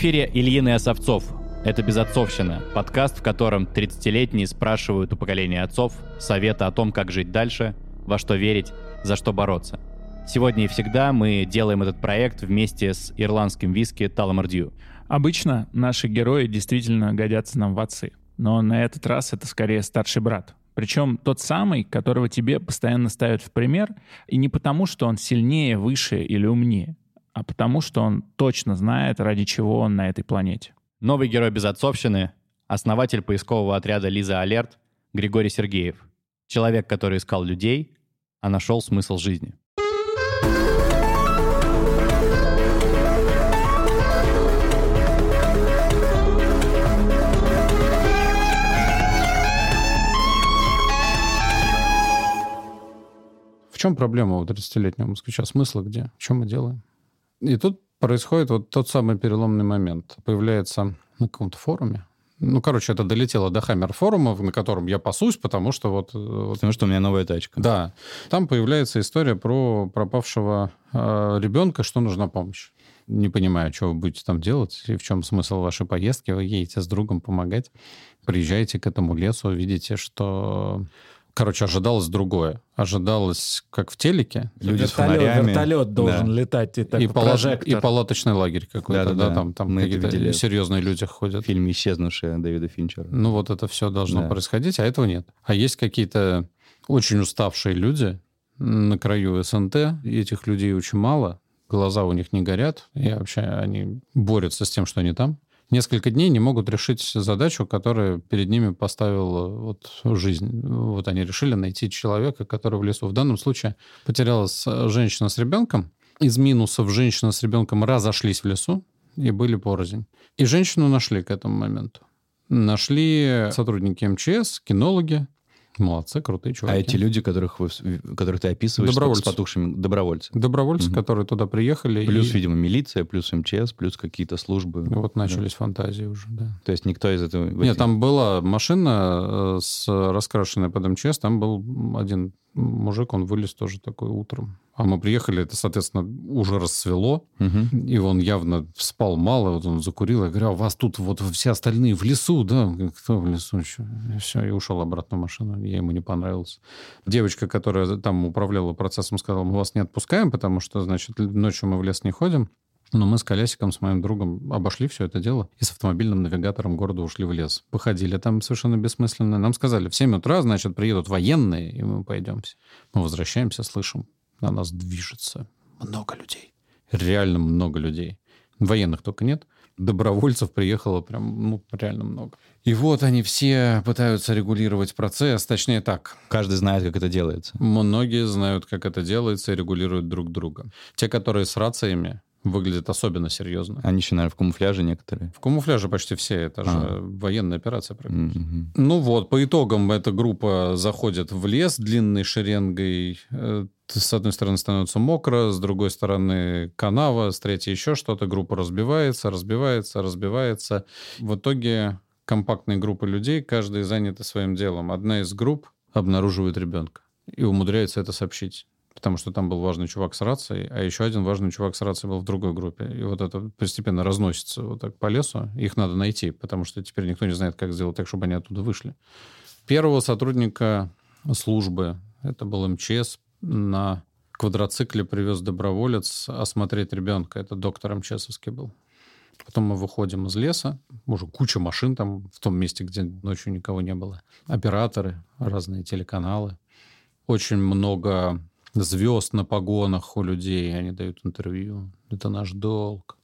Эфире Ильин и Осовцов. Это «Безотцовщина» — подкаст, в котором 30-летние спрашивают у поколения отцов советы о том, как жить дальше, во что верить, за что бороться. Сегодня и всегда мы делаем этот проект вместе с ирландским виски Таламардью. Обычно наши герои действительно годятся нам в отцы. Но на этот раз это скорее старший брат. Причем тот самый, которого тебе постоянно ставят в пример, и не потому, что он сильнее, выше или умнее, а потому, что он точно знает, ради чего он на этой планете. Новый герой безотцовщины — основатель поискового отряда «Лиза Алерт» Григорий Сергеев. Человек, который искал людей, а нашел смысл жизни. В чем проблема у 30-летнего москвича? Смысла где? Что мы делаем? И тут происходит вот тот самый переломный момент. Появляется на каком-то форуме, ну, короче, это долетело до Хаммер форума, на котором я пасусь, потому что вот... вот потому что у меня новая тачка. Да. Там появляется история про пропавшего э, ребенка, что нужна помощь. Не понимаю, что вы будете там делать и в чем смысл вашей поездки. Вы едете с другом помогать, приезжаете к этому лесу, видите, что Короче, ожидалось другое. Ожидалось, как в телеке. Люди вертолет, с фонарями. Вертолет должен да. летать, и, так, и, палат, и палаточный лагерь какой-то, да, да, да, там, там Мы какие-то серьезные люди ходят. В фильме «Исчезнувшие» Дэвида Финчера. Ну вот это все должно да. происходить, а этого нет. А есть какие-то очень уставшие люди на краю СНТ, и этих людей очень мало, глаза у них не горят, и вообще они борются с тем, что они там несколько дней не могут решить задачу, которую перед ними поставила вот жизнь. Вот они решили найти человека, который в лесу. В данном случае потерялась женщина с ребенком. Из минусов женщина с ребенком разошлись в лесу и были порознь. И женщину нашли к этому моменту. Нашли сотрудники МЧС, кинологи, Молодцы, крутые чуваки. А эти люди, которых, вы, которых ты описываешь, добровольцы. с потухшими добровольцы? Добровольцы, угу. которые туда приехали. Плюс, и... видимо, милиция, плюс МЧС, плюс какие-то службы. Вот начались да. фантазии уже, да. То есть никто из этого... Нет, там была машина э, с раскрашенной под МЧС, там был один мужик, он вылез тоже такой утром. А мы приехали, это, соответственно, уже рассвело, угу. и он явно спал мало, вот он закурил, я говорю, а вас тут вот все остальные в лесу, да? Кто в лесу еще? Все, и ушел обратно в машину, я ему не понравился. Девочка, которая там управляла процессом, сказала, мы вас не отпускаем, потому что, значит, ночью мы в лес не ходим. Но мы с колясиком, с моим другом обошли все это дело и с автомобильным навигатором города ушли в лес. Походили там совершенно бессмысленно. Нам сказали, в 7 утра, значит, приедут военные, и мы пойдемся. Мы возвращаемся, слышим, на нас движется много людей. Реально много людей. Военных только нет. Добровольцев приехало прям, ну, реально много. И вот они все пытаются регулировать процесс, точнее так. Каждый знает, как это делается. Многие знают, как это делается и регулируют друг друга. Те, которые с рациями, выглядят особенно серьезно. Они еще, наверное, в камуфляже некоторые. В камуфляже почти все. Это же а. военная операция практически. Mm-hmm. Ну вот, по итогам эта группа заходит в лес длинной шеренгой. Э, с одной стороны становится мокро, с другой стороны канава, с третьей еще что-то. Группа разбивается, разбивается, разбивается. В итоге компактные группы людей, каждый занят своим делом. Одна из групп обнаруживает ребенка и умудряется это сообщить потому что там был важный чувак с рацией, а еще один важный чувак с рацией был в другой группе. И вот это постепенно разносится вот так по лесу. Их надо найти, потому что теперь никто не знает, как сделать так, чтобы они оттуда вышли. Первого сотрудника службы, это был МЧС, на квадроцикле привез доброволец осмотреть ребенка. Это доктор МЧСовский был. Потом мы выходим из леса, уже куча машин там в том месте, где ночью никого не было. Операторы, разные телеканалы. Очень много звезд на погонах у людей, они дают интервью. Это наш долг.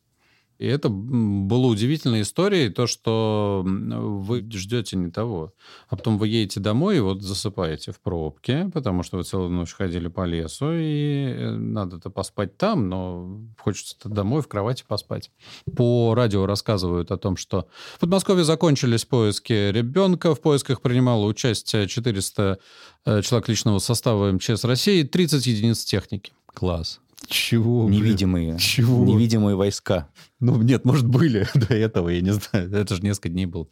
И это было удивительной историей, то, что вы ждете не того. А потом вы едете домой и вот засыпаете в пробке, потому что вы целую ночь ходили по лесу, и э, надо-то поспать там, но хочется домой в кровати поспать. По радио рассказывают о том, что в Подмосковье закончились поиски ребенка. В поисках принимало участие 400 э, человек личного состава МЧС России, 30 единиц техники. Класс. Чего? Невидимые. Чего? Невидимые войска. Ну, нет, может, были до этого, я не знаю. Это же несколько дней был.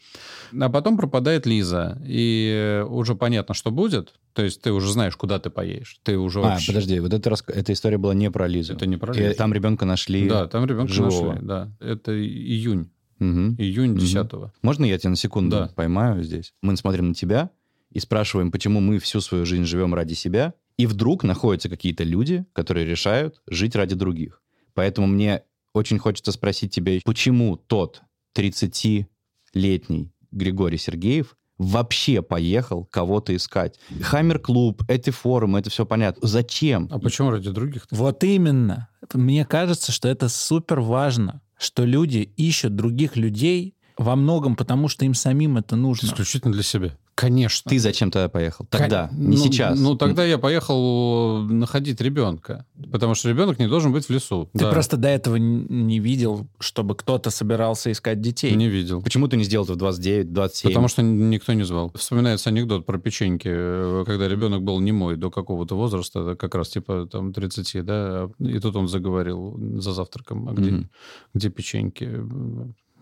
А потом пропадает Лиза, и уже понятно, что будет. То есть ты уже знаешь, куда ты поедешь. Ты уже а, вообще... подожди, вот эта, рас... эта история была не про Лизу. Это не про Лизу. И там ребенка нашли Да, там ребенка живого. нашли, да. Это июнь. Угу. Июнь Мгм. 10 Можно я тебя на секунду Да. поймаю здесь? Мы смотрим на тебя и спрашиваем, почему мы всю свою жизнь живем ради себя, и вдруг находятся какие-то люди, которые решают жить ради других. Поэтому мне очень хочется спросить тебя, почему тот 30-летний Григорий Сергеев вообще поехал кого-то искать? Хаммер-клуб, эти форумы, это все понятно. Зачем? А почему ради других? Вот именно. Мне кажется, что это супер важно, что люди ищут других людей во многом потому, что им самим это нужно. Исключительно для себя. Конечно. Ты зачем тогда поехал? Тогда, Кон- не ну, сейчас. Ну, тогда я поехал находить ребенка. Потому что ребенок не должен быть в лесу. Ты Да. просто до этого не видел, чтобы кто-то собирался искать детей. не видел. Почему ты не сделал это в 29, 27? Потому что никто не звал. Вспоминается анекдот про печеньки, э, когда ребенок был немой до какого-то возраста, как раз типа там 30, да, и тут он заговорил за завтраком, а где, Мгм. где печеньки?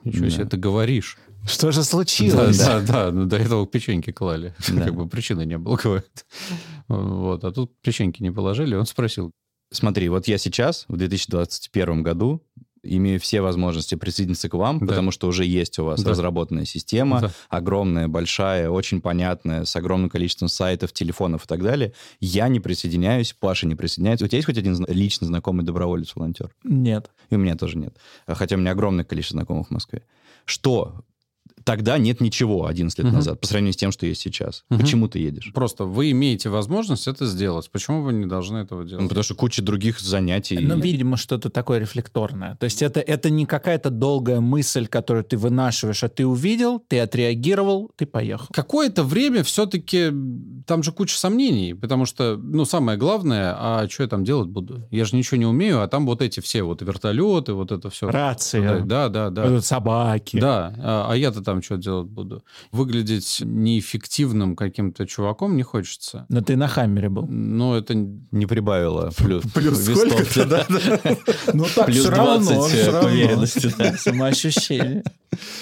Ничего Да. себе, ты говоришь. Что же Да, случилось? да, да, ну, до этого печеньки клали. Да. Как бы причины не было. говорит. Вот, а тут печеньки не положили, он спросил, Смотри, вот я сейчас, в 2021 году, имею все возможности присоединиться к вам, Да. потому что уже есть у вас Да. разработанная система, Да. огромная, большая, очень понятная, с огромным количеством сайтов, телефонов и так далее. Я не присоединяюсь, Паша не присоединяется. У тебя есть хоть один лично знакомый доброволец-волонтер? Нет. И у меня тоже нет. Хотя у меня огромное количество знакомых в Москве. Что? Тогда нет ничего 11 лет Мгм. назад, по сравнению с тем, что есть сейчас. Мгм. Почему ты едешь? просто вы имеете возможность это сделать, почему вы не должны этого делать? Ну, потому что куча других занятий. Ну, видимо, что-то такое рефлекторное. То есть это, это не какая-то долгая мысль, которую ты вынашиваешь, а ты увидел, ты отреагировал, ты поехал. Какое-то время все-таки там же куча сомнений, потому что, ну, самое главное, а что я там делать буду? Я же ничего не умею, а там вот эти все вот вертолеты, вот это все. Рация, Да, да, да. собаки. Да, а, а я-то там что делать буду? Выглядеть неэффективным каким-то чуваком не хочется. Но ты на Хаммере был. Ну, это... Не прибавило плюс, Плюс сколько-то, да, Ну так Плюс всё равно, 20 всё равно. уверенности, да. Самоощущение.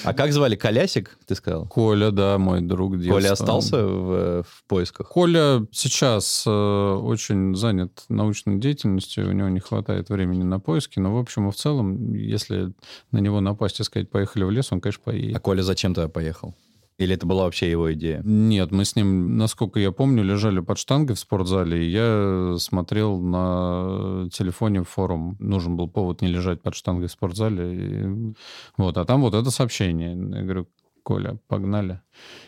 А как звали? Колясик, ты сказал? Коля, да, мой друг детства. Коля остался в, в поисках? Коля сейчас э, очень занят научной деятельностью, у него не хватает времени на поиски, но в общем и в целом, если на него напасть и сказать «поехали в лес», он, конечно, А поедет. Коля зачем тогда поехал? Или это была вообще его идея? Нет, мы с ним, насколько я помню, лежали под штангой в спортзале, и я смотрел на телефоне форум. Нужен был повод не лежать под штангой в спортзале. и Вот, а там вот это сообщение. Я говорю, Коля, погнали.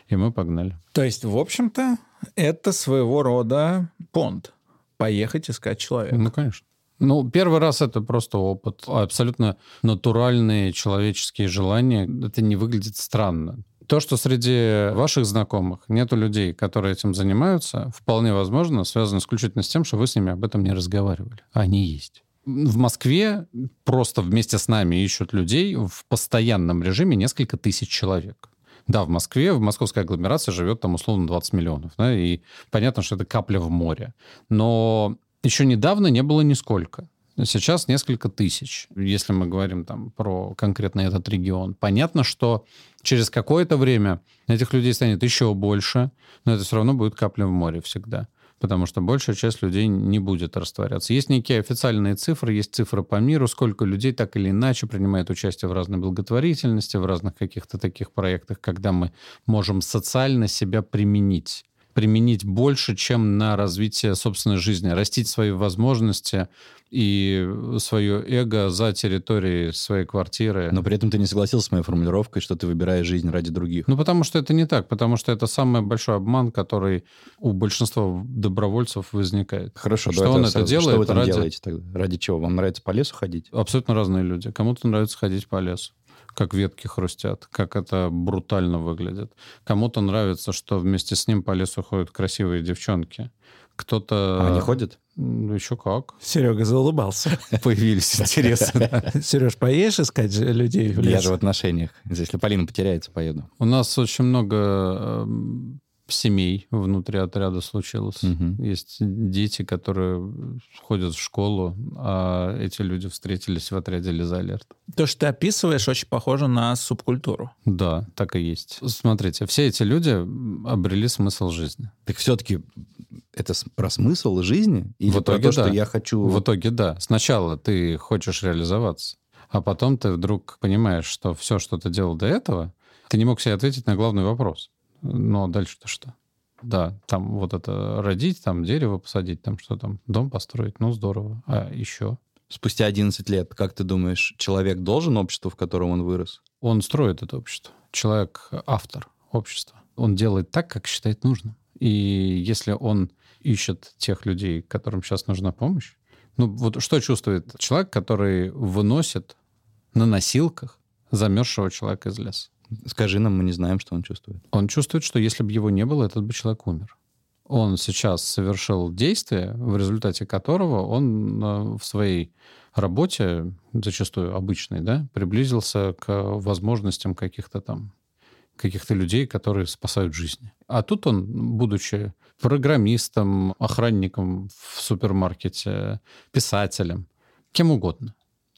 И мы погнали. То есть, в общем-то, это своего рода понт. Поехать искать человека. Ну, конечно. Ну, первый раз это просто опыт. Абсолютно натуральные человеческие желания. Это не выглядит странно. То, что среди ваших знакомых нету людей, которые этим занимаются, вполне возможно, связано исключительно с тем, что вы с ними об этом не разговаривали. А Они есть. В Москве просто вместе с нами ищут людей в постоянном режиме несколько тысяч человек. Да, в Москве, в московской агломерации живет там условно 20 миллионов. Да, и понятно, что это капля в море. Но еще недавно не было нисколько. Сейчас несколько тысяч, если мы говорим там про конкретно этот регион. Понятно, что через какое-то время этих людей станет еще больше, но это все равно будет капля в море всегда. Потому что большая часть людей не будет растворяться. Есть некие официальные цифры, есть цифры по миру, сколько людей так или иначе принимает участие в разной благотворительности, в разных каких-то таких проектах, когда мы можем социально себя применить применить больше, чем на развитие собственной жизни, растить свои возможности и свое эго за территорией своей квартиры. Но при этом ты не согласился с моей формулировкой, что ты выбираешь жизнь ради других. Ну, потому что это не так, потому что это самый большой обман, который у большинства добровольцев возникает. Хорошо, что он это делает Что вы там ради- делаете тогда? Ради чего? Вам нравится по лесу ходить? Абсолютно разные люди. Кому-то нравится ходить по лесу, как ветки хрустят, как это брутально выглядит. Кому-то нравится, что вместе с ним по лесу ходят красивые девчонки. Кто-то... А они ходят? Ну, еще как. Серега заулыбался. Появились интересы. да. Сереж, поедешь искать людей в Я лес? же в отношениях. Если Полина потеряется, поеду. У нас очень много эм, семей внутри отряда случилось. Угу. Есть дети, которые ходят в школу, а эти люди встретились в отряде Лиза Алерт. То, что ты описываешь, очень похоже на субкультуру. Да, так и есть. Смотрите, все эти люди обрели смысл жизни. Так все-таки это про смысл жизни? Или в итоге, про то, да. что я хочу... В итоге, да. Сначала ты хочешь реализоваться, а потом ты вдруг понимаешь, что все, что ты делал до этого, ты не мог себе ответить на главный вопрос. Ну, а дальше-то что? Да, там вот это родить, там дерево посадить, там что там, дом построить, ну, здорово. А еще? Спустя 11 лет, как ты думаешь, человек должен обществу, в котором он вырос? Он строит это общество. Человек — автор общества. Он делает так, как считает нужным. И если он ищет тех людей, которым сейчас нужна помощь, ну вот что чувствует человек, который выносит на носилках замерзшего человека из леса? Скажи нам, мы не знаем, что он чувствует. Он чувствует, что если бы его не было, этот бы человек умер. Он сейчас совершил действие, в результате которого он э, в своей работе, зачастую обычной, да, приблизился к возможностям каких-то там каких-то людей, которые спасают жизни. А тут он, будучи программистом, охранником в супермаркете, писателем, кем угодно,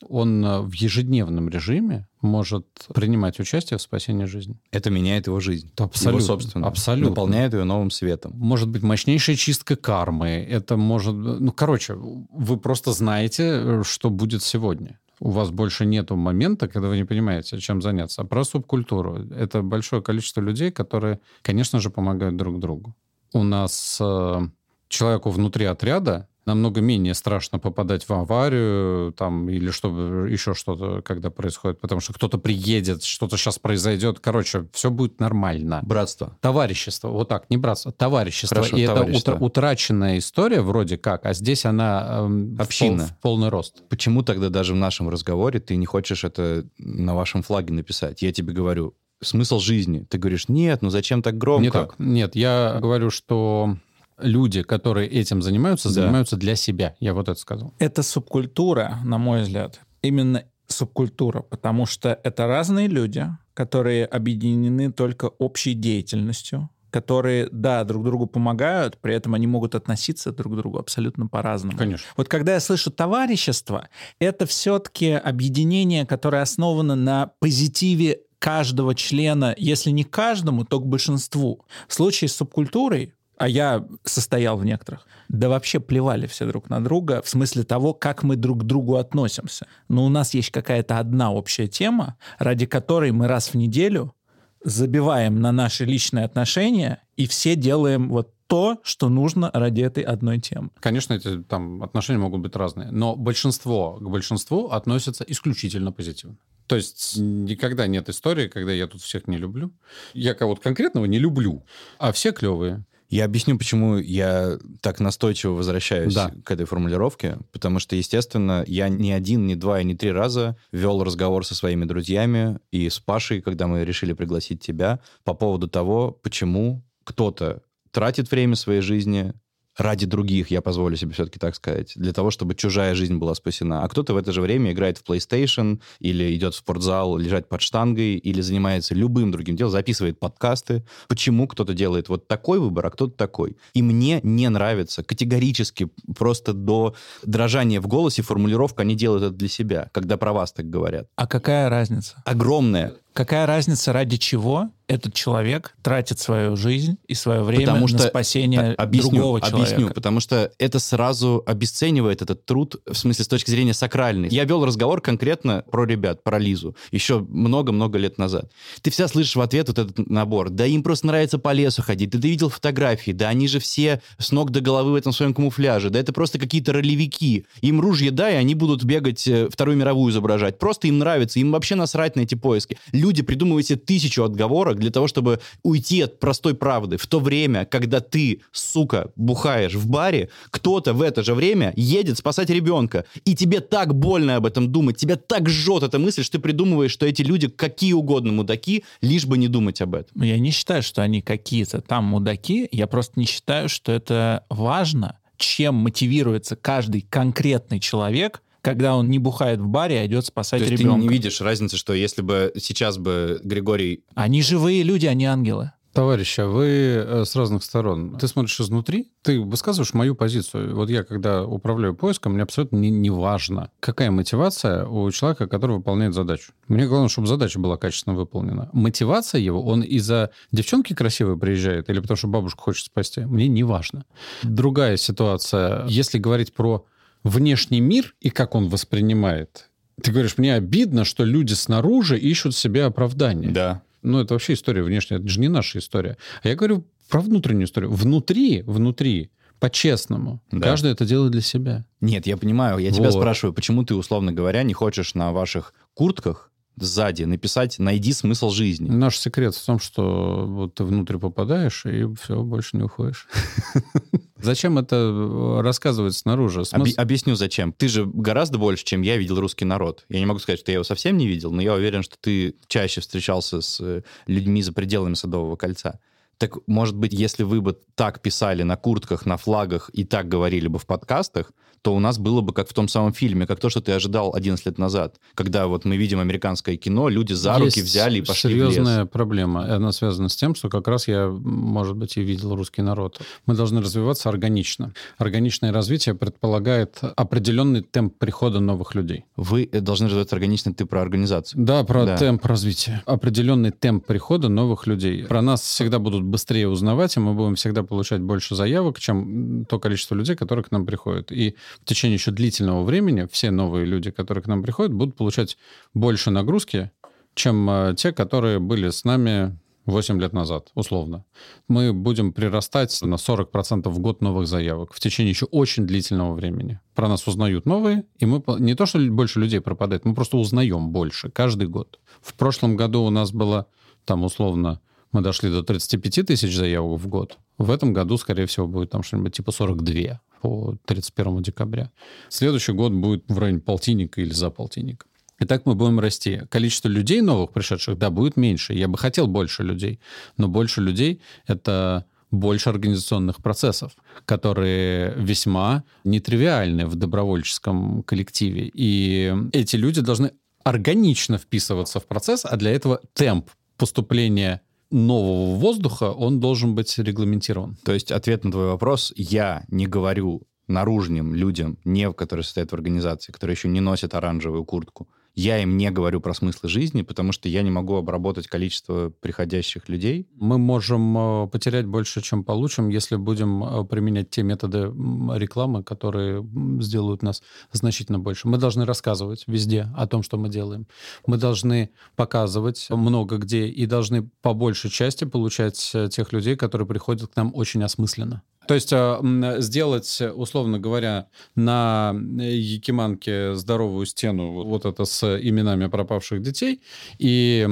он э, в ежедневном режиме может принимать участие в спасении жизни. Это меняет его жизнь. Абсолютно. Его собственно. Абсолютно. Наполняет ее новым светом. Может быть, мощнейшая чистка кармы. Это может... Ну, короче, вы просто знаете, э, что будет сегодня. У вас больше нет момента, когда вы не понимаете, чем заняться. А про субкультуру. Это большое количество людей, которые, конечно же, помогают друг другу. У нас э, человеку внутри отряда намного менее страшно попадать в аварию там или чтобы еще что-то, когда происходит, потому что кто-то приедет, что-то сейчас произойдет. Короче, все будет нормально. Братство. Товарищество. Вот так, не братство, товарищество. Хорошо, И товарищество. это утра- утраченная история вроде как, а здесь она в Община. пол- в полный рост. Почему тогда даже в нашем разговоре ты не хочешь это на вашем флаге написать? Я тебе говорю, смысл жизни. Ты говоришь, нет, ну зачем так громко? Не так. Нет, я говорю, что люди, которые этим занимаются, Да. занимаются для себя. Я вот это сказал. Это субкультура, на мой взгляд. Именно субкультура, потому что это разные люди, которые объединены только общей деятельностью, которые, да, друг другу помогают, при этом они могут относиться друг к другу абсолютно по-разному. Конечно. Вот когда я слышу товарищество, это все-таки объединение, которое основано на позитиве каждого члена, если не каждому, то к большинству. В случае с субкультурой, а я состоял в некоторых, да вообще плевали все друг на друга в смысле того, как мы друг к другу относимся. Но у нас есть какая-то одна общая тема, ради которой мы раз в неделю забиваем на наши личные отношения и все делаем вот то, что нужно ради этой одной темы. Конечно, эти там отношения могут быть разные, но большинство к большинству относятся исключительно позитивно. То есть никогда нет истории, когда я тут всех не люблю. Я кого-то конкретного не люблю, а все клевые. Я объясню, почему я так настойчиво возвращаюсь Да. к этой формулировке. Потому что, естественно, я не один, не два и не три раза вел разговор со своими друзьями и с Пашей, когда мы решили пригласить тебя, по поводу того, почему кто-то тратит время своей жизни ради других, я позволю себе все-таки так сказать, для того, чтобы чужая жизнь была спасена. А кто-то в это же время играет в PlayStation или идет в спортзал лежать под штангой или занимается любым другим делом, записывает подкасты. Почему кто-то делает вот такой выбор, а кто-то такой? И мне не нравится категорически, просто до дрожания в голосе формулировка, они делают это для себя, когда про вас так говорят. А какая разница? Огромная. Какая разница, ради чего этот человек тратит свою жизнь и свое время Потому на что- спасение объясню, другого человека? Объясню, потому что это сразу обесценивает этот труд, в смысле, с точки зрения сакральной. Я вел разговор конкретно про ребят, про Лизу, еще много-много лет назад. Ты вся слышишь в ответ вот этот набор. Да им просто нравится по лесу ходить. Да ты видел фотографии. Да они же все с ног до головы в этом своем камуфляже. Да это просто какие-то ролевики. Им ружья дай, они будут бегать э, Вторую мировую изображать. Просто им нравится. Им вообще насрать на эти поиски. Люди придумывают себе тысячу отговорок для того, чтобы уйти от простой правды. В то время, когда ты, сука, бухаешь в баре, кто-то в это же время едет спасать ребенка. И тебе так больно об этом думать, тебя так жжет эта мысль, что ты придумываешь, что эти люди какие угодно мудаки, лишь бы не думать об этом. Я не считаю, что они какие-то там мудаки. Я просто не считаю, что это важно, чем мотивируется каждый конкретный человек, когда он не бухает в баре, а идет спасать То есть ребенка. ты не видишь разницы, что если бы сейчас бы Григорий... Они живые люди, они ангелы. Товарищи, а вы э, с разных сторон. Ты смотришь изнутри, ты высказываешь мою позицию. Вот я, когда управляю поиском, мне абсолютно не, не важно, какая мотивация у человека, который выполняет задачу. Мне главное, чтобы задача была качественно выполнена. Мотивация его, он из-за девчонки красивой приезжает или потому что бабушку хочет спасти, мне не важно. Другая ситуация. Если говорить про внешний мир и как он воспринимает, ты говоришь, мне обидно, что люди снаружи ищут себе оправдание. Да. Ну, это вообще история внешняя, это же не наша история. А я говорю про внутреннюю историю. Внутри, внутри, по-честному. Да. Каждый это делает для себя. Нет, я понимаю. Я вот. тебя спрашиваю, почему ты, условно говоря, не хочешь на ваших куртках сзади написать «найди смысл жизни». Наш секрет в том, что вот ты внутрь попадаешь, и все, больше не уходишь. Зачем это э, рассказывать снаружи? Смысл... объясню, зачем. Ты же гораздо больше, чем я видел русский народ. Я не могу сказать, что я его совсем не видел, но я уверен, что ты чаще встречался с э, людьми за пределами Садового кольца. Так, может быть, если вы бы так писали на куртках, на флагах и так говорили бы в подкастах, то у нас было бы как в том самом фильме, как то, что ты ожидал 11 лет назад, когда вот мы видим американское кино, люди за Есть руки взяли и пошли серьезная в лес. проблема. Она связана с тем, что как раз я, может быть, и видел русский народ. Мы должны развиваться органично. Органичное развитие предполагает определенный темп прихода новых людей. Вы должны развиваться органично, ты про организацию. Да, про да. темп развития. Определенный темп прихода новых людей. Про нас всегда будут быстрее узнавать, и мы будем всегда получать больше заявок, чем то количество людей, которые к нам приходят. И в течение еще длительного времени все новые люди, которые к нам приходят, будут получать больше нагрузки, чем э, те, которые были с нами 8 лет назад, условно. Мы будем прирастать на 40% в год новых заявок в течение еще очень длительного времени. Про нас узнают новые, и мы не то, что больше людей пропадает, мы просто узнаем больше каждый год. В прошлом году у нас было там условно мы дошли до 35 тысяч заявок в год. В этом году, скорее всего, будет там что-нибудь типа 42 по 31 декабря. Следующий год будет в районе полтинника или за полтинник. И так мы будем расти. Количество людей новых пришедших, да, будет меньше. Я бы хотел больше людей. Но больше людей — это больше организационных процессов, которые весьма нетривиальны в добровольческом коллективе. И эти люди должны органично вписываться в процесс, а для этого темп поступления нового воздуха, он должен быть регламентирован. То есть ответ на твой вопрос, я не говорю наружным людям, не которые состоят в организации, которые еще не носят оранжевую куртку, я им не говорю про смыслы жизни, потому что я не могу обработать количество приходящих людей. Мы можем э, потерять больше, чем получим, если будем э, применять те методы рекламы, которые сделают нас значительно больше. Мы должны рассказывать везде о том, что мы делаем. Мы должны показывать много где и должны по большей части получать э, тех людей, которые приходят к нам очень осмысленно. То есть а, сделать, условно говоря, на Якиманке здоровую стену, вот это с именами пропавших детей, и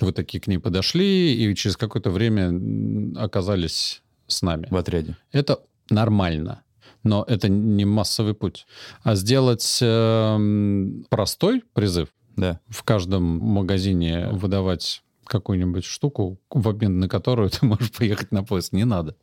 вы такие к ней подошли, и через какое-то время оказались с нами. В отряде. Это нормально. Но это не массовый путь. А сделать э, простой призыв, да. в каждом магазине выдавать какую-нибудь штуку, в обмен на которую ты можешь поехать на поезд. Не надо.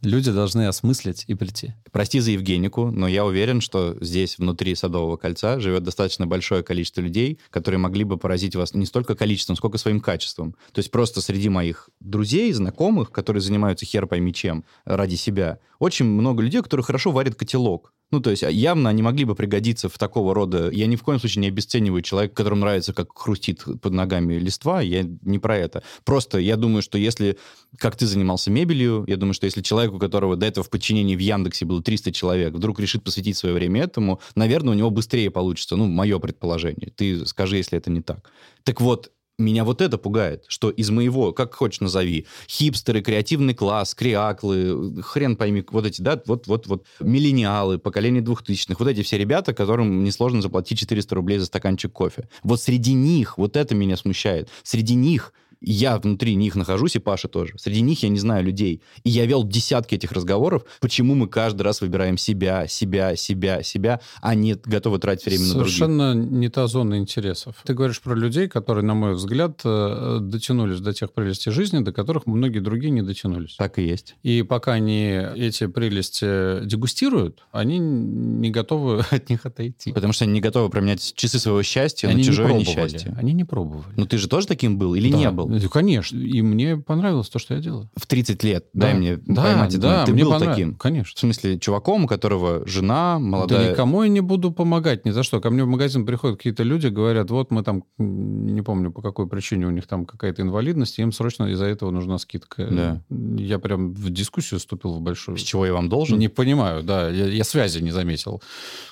Люди должны осмыслить и прийти. Прости за Евгенику, но я уверен, что здесь, внутри Садового кольца, живет достаточно большое количество людей, которые могли бы поразить вас не столько количеством, сколько своим качеством. То есть просто среди моих друзей, знакомых, которые занимаются хер пойми чем ради себя, очень много людей, которые хорошо варят котелок. Ну, то есть а, явно они могли бы пригодиться в такого рода... Я ни в коем случае не обесцениваю человека, которому нравится, как хрустит под ногами листва. Я не про это. Просто я думаю, что если, как ты занимался мебелью, я думаю, что если человек, у которого до этого в подчинении в Яндексе было 300 человек, вдруг решит посвятить свое время этому, наверное, у него быстрее получится. Ну, мое предположение. Ты скажи, если это не так. Так вот, меня вот это пугает, что из моего, как хочешь назови, хипстеры, креативный класс, креаклы, хрен пойми, вот эти, да, вот, вот, вот, миллениалы, поколение двухтысячных, вот эти все ребята, которым несложно заплатить 400 рублей за стаканчик кофе. Вот среди них, вот это меня смущает, среди них я внутри них нахожусь, и Паша тоже. Среди них я не знаю людей. И я вел десятки этих разговоров, почему мы каждый раз выбираем себя, себя, себя, себя, а не готовы тратить время Совершенно на других. Совершенно не та зона интересов. Ты говоришь про людей, которые, на мой взгляд, э, дотянулись до тех прелестей жизни, до которых многие другие не дотянулись. Так и есть. И пока они эти прелести дегустируют, они не готовы от них отойти. Потому что они не готовы променять часы своего счастья они на чужое не несчастье. Они не пробовали. Ну ты же тоже таким был или да, не был? Конечно. И мне понравилось то, что я делаю. В 30 лет, да. дай мне да, поймать. Да, ты мне был таким? Конечно. В смысле, чуваком, у которого жена молодая... Да никому я не буду помогать ни за что. Ко мне в магазин приходят какие-то люди, говорят, вот мы там, не помню, по какой причине у них там какая-то инвалидность, им срочно из-за этого нужна скидка. Да. Я прям в дискуссию вступил в большую. С чего я вам должен? Не понимаю, да. Я, я связи не заметил.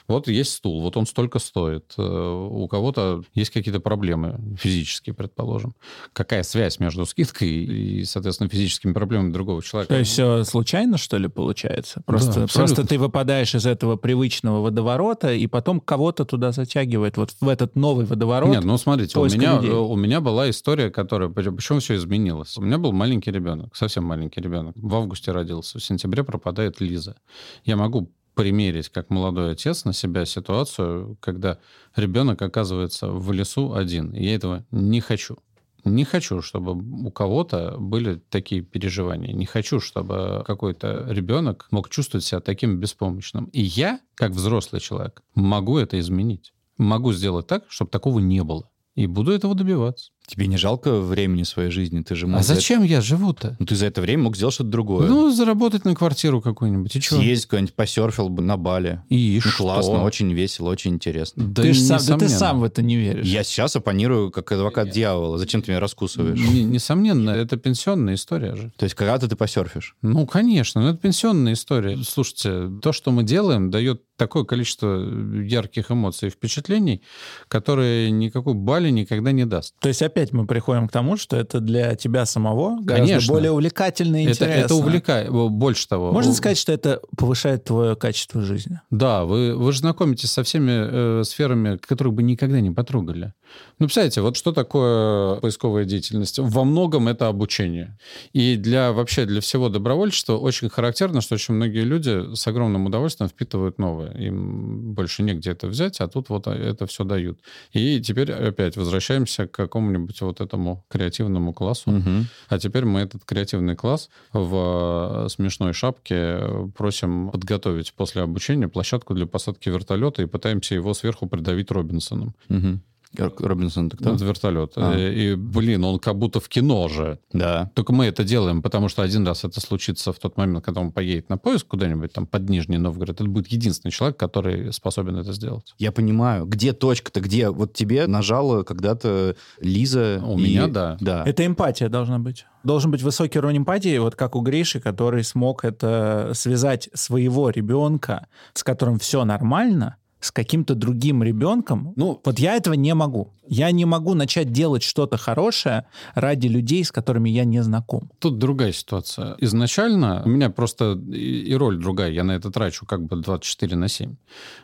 Вот есть стул, вот он столько стоит. Э, у кого-то есть какие-то проблемы физические, предположим. Какая связь между скидкой и, соответственно, физическими проблемами другого человека? То есть все случайно, что ли, получается? Просто, да, просто ты выпадаешь из этого привычного водоворота, и потом кого-то туда затягивает, вот в этот новый водоворот. Нет, ну смотрите, у меня, у меня была история, которая... Почему все изменилось? У меня был маленький ребенок, совсем маленький ребенок. В августе родился, в сентябре пропадает Лиза. Я могу примерить как молодой отец на себя ситуацию, когда ребенок оказывается в лесу один. И я этого не хочу. Не хочу, чтобы у кого-то были такие переживания. Не хочу, чтобы какой-то ребенок мог чувствовать себя таким беспомощным. И я, как взрослый человек, могу это изменить. Могу сделать так, чтобы такого не было. И буду этого добиваться. Тебе не жалко времени своей жизни? Ты же мог а зачем это... я живу-то? Ну, ты за это время мог сделать что-то другое. Ну, заработать на квартиру какую-нибудь. И Съездить куда-нибудь, посерфил бы на Бали. И ну, что? Классно, очень весело, очень интересно. Да, ты, сам, да ты сам в это не веришь. Я сейчас оппонирую как адвокат я... дьявола. Зачем ты меня раскусываешь? Не, несомненно, это пенсионная история же. То есть когда-то ты посерфишь? Ну, конечно, но это пенсионная история. Слушайте, то, что мы делаем, дает такое количество ярких эмоций и впечатлений, которые никакой Бали никогда не даст. То есть опять мы приходим к тому, что это для тебя самого гораздо Конечно. более увлекательно и это, интересно. Это увлекает, больше того. Можно сказать, что это повышает твое качество жизни? Да, вы, вы же знакомитесь со всеми э, сферами, которых бы никогда не потрогали. Ну, представляете, вот что такое поисковая деятельность? Во многом это обучение. И для вообще для всего добровольчества очень характерно, что очень многие люди с огромным удовольствием впитывают новое. Им больше негде это взять, а тут вот это все дают. И теперь опять возвращаемся к какому-нибудь вот этому креативному классу. Угу. А теперь мы этот креативный класс в смешной шапке просим подготовить после обучения площадку для посадки вертолета и пытаемся его сверху придавить Робинсоном. Угу. Робинсон это кто? Это вертолет. А. Э, и, блин, он как будто в кино же. Да. Только мы это делаем, потому что один раз это случится в тот момент, когда он поедет на поиск куда-нибудь там под Нижний Новгород. Это будет единственный человек, который способен это сделать. Я понимаю. Где точка-то? Где? Вот тебе нажала когда-то Лиза. У и... меня, да. да. Это эмпатия должна быть. Должен быть высокий уровень эмпатии, вот как у Гриши, который смог это связать своего ребенка, с которым все нормально, с каким-то другим ребенком, ну, вот я этого не могу. Я не могу начать делать что-то хорошее ради людей, с которыми я не знаком. Тут другая ситуация. Изначально у меня просто и роль другая. Я на это трачу как бы 24 на 7.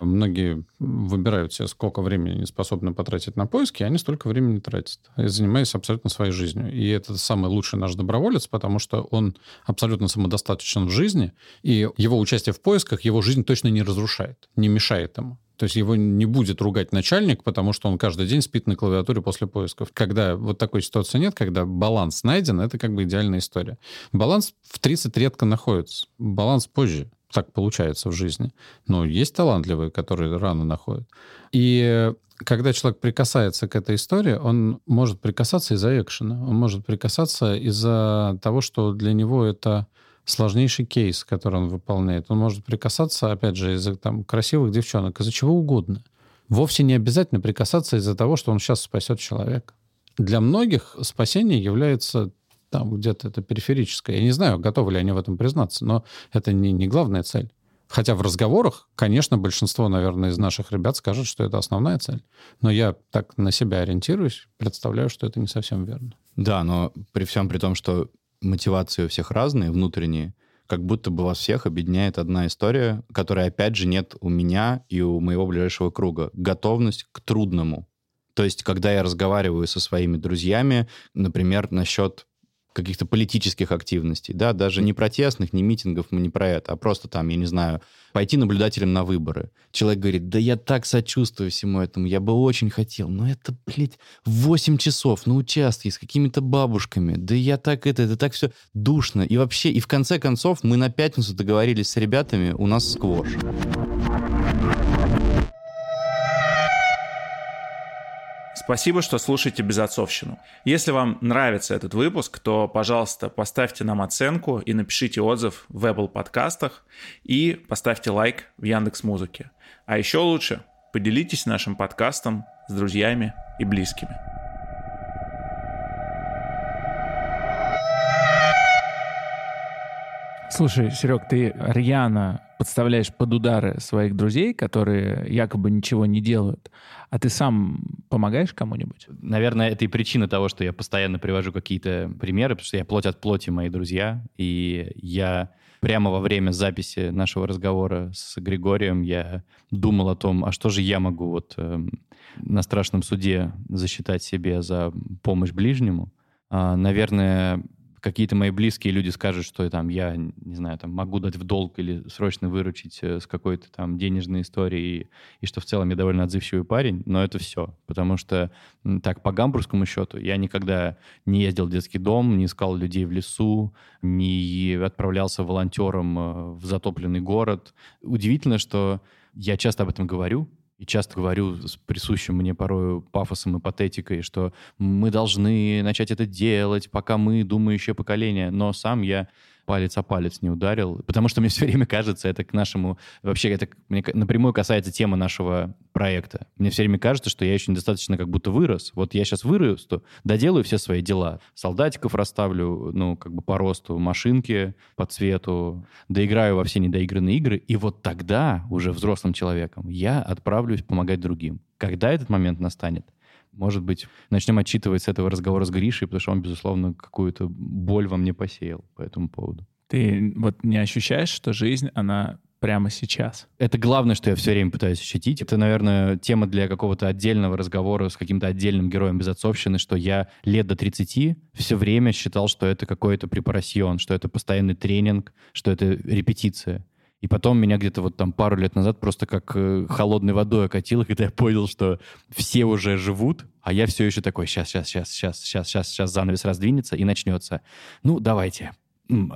Многие выбирают себе, сколько времени способны потратить на поиски, и они столько времени тратят. Я занимаюсь абсолютно своей жизнью. И это самый лучший наш доброволец, потому что он абсолютно самодостаточен в жизни, и его участие в поисках его жизнь точно не разрушает, не мешает ему. То есть его не будет ругать начальник, потому что он каждый день спит на клавиатуре после поисков. Когда вот такой ситуации нет, когда баланс найден, это как бы идеальная история. Баланс в 30 редко находится. Баланс позже. Так получается в жизни. Но есть талантливые, которые рано находят. И когда человек прикасается к этой истории, он может прикасаться из-за экшена, он может прикасаться из-за того, что для него это сложнейший кейс, который он выполняет. Он может прикасаться, опять же, из-за там, красивых девчонок, из-за чего угодно. Вовсе не обязательно прикасаться из-за того, что он сейчас спасет человека. Для многих спасение является там где-то это периферическое. Я не знаю, готовы ли они в этом признаться, но это не, не главная цель. Хотя в разговорах, конечно, большинство, наверное, из наших ребят скажут, что это основная цель. Но я так на себя ориентируюсь, представляю, что это не совсем верно. Да, но при всем при том, что мотивации у всех разные, внутренние, как будто бы вас всех объединяет одна история, которой, опять же, нет у меня и у моего ближайшего круга. Готовность к трудному. То есть, когда я разговариваю со своими друзьями, например, насчет каких-то политических активностей, да, даже не протестных, не митингов, мы не про это, а просто там, я не знаю, пойти наблюдателем на выборы. Человек говорит, да я так сочувствую всему этому, я бы очень хотел, но это, блядь, 8 часов на участке с какими-то бабушками, да я так это, это так все душно. И вообще, и в конце концов, мы на пятницу договорились с ребятами, у нас сквош. Спасибо, что слушаете Безотцовщину. Если вам нравится этот выпуск, то, пожалуйста, поставьте нам оценку и напишите отзыв в Apple подкастах и поставьте лайк в Яндекс Музыке. А еще лучше, поделитесь нашим подкастом с друзьями и близкими. Слушай, Серег, ты рьяно подставляешь под удары своих друзей, которые якобы ничего не делают, а ты сам помогаешь кому-нибудь? Наверное, это и причина того, что я постоянно привожу какие-то примеры, потому что я плоть от плоти мои друзья, и я прямо во время записи нашего разговора с Григорием я думал о том, а что же я могу вот э, на страшном суде засчитать себе за помощь ближнему. А, наверное, какие-то мои близкие люди скажут, что там я, не знаю, там могу дать в долг или срочно выручить э, с какой-то там денежной историей, и, и что в целом я довольно отзывчивый парень, но это все. Потому что так, по гамбургскому счету, я никогда не ездил в детский дом, не искал людей в лесу, не отправлялся волонтером э, в затопленный город. Удивительно, что я часто об этом говорю, и часто говорю с присущим мне порою пафосом и патетикой, что мы должны начать это делать, пока мы думающее поколение. Но сам я палец о палец не ударил, потому что мне все время кажется, это к нашему... Вообще, это мне напрямую касается темы нашего проекта. Мне все время кажется, что я еще недостаточно как будто вырос. Вот я сейчас вырасту, доделаю все свои дела. Солдатиков расставлю, ну, как бы по росту, машинки по цвету, доиграю во все недоигранные игры, и вот тогда, уже взрослым человеком, я отправлюсь помогать другим. Когда этот момент настанет? Может быть, начнем отчитывать с этого разговора с Гришей, потому что он, безусловно, какую-то боль во мне посеял по этому поводу. Ты вот не ощущаешь, что жизнь, она прямо сейчас. Это главное, что я все время пытаюсь ощутить. Это, наверное, тема для какого-то отдельного разговора с каким-то отдельным героем безотцовщины, что я лет до 30 все время считал, что это какой-то препарасьон, что это постоянный тренинг, что это репетиция. И потом меня где-то вот там пару лет назад просто как э, холодной водой окатило, когда я понял, что все уже живут, а я все еще такой, сейчас, сейчас, сейчас, сейчас, сейчас, сейчас, сейчас занавес раздвинется и начнется. Ну, давайте.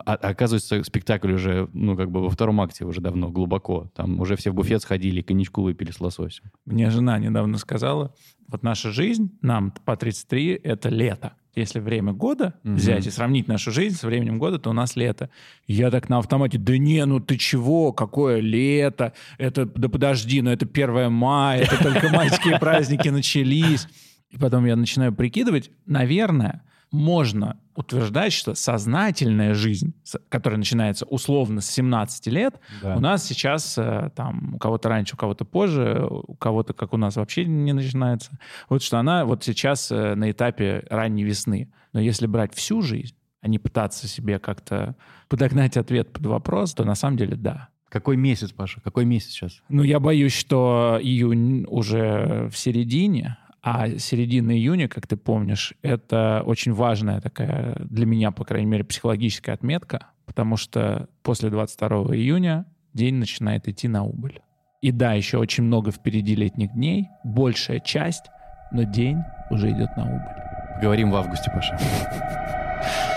А, оказывается, спектакль уже, ну, как бы во втором акте уже давно, глубоко. Там уже все в буфет сходили, коньячку выпили с лососем. Мне жена недавно сказала, вот наша жизнь, нам по 33, это лето если время года mm-hmm. взять и сравнить нашу жизнь с временем года, то у нас лето. Я так на автомате, да не, ну ты чего, какое лето? Это, да подожди, ну это 1 мая, это только майские праздники начались. И потом я начинаю прикидывать, наверное, можно утверждать, что сознательная жизнь, которая начинается условно с 17 лет, да. у нас сейчас э, там у кого-то раньше, у кого-то позже, у кого-то, как у нас, вообще не начинается. Вот что она вот сейчас э, на этапе ранней весны. Но если брать всю жизнь, а не пытаться себе как-то подогнать ответ под вопрос, то на самом деле да. Какой месяц, Паша? Какой месяц сейчас? Ну, я боюсь, что июнь уже в середине, а середина июня, как ты помнишь, это очень важная такая для меня, по крайней мере, психологическая отметка, потому что после 22 июня день начинает идти на убыль. И да, еще очень много впереди летних дней, большая часть, но день уже идет на убыль. Говорим в августе, Паша.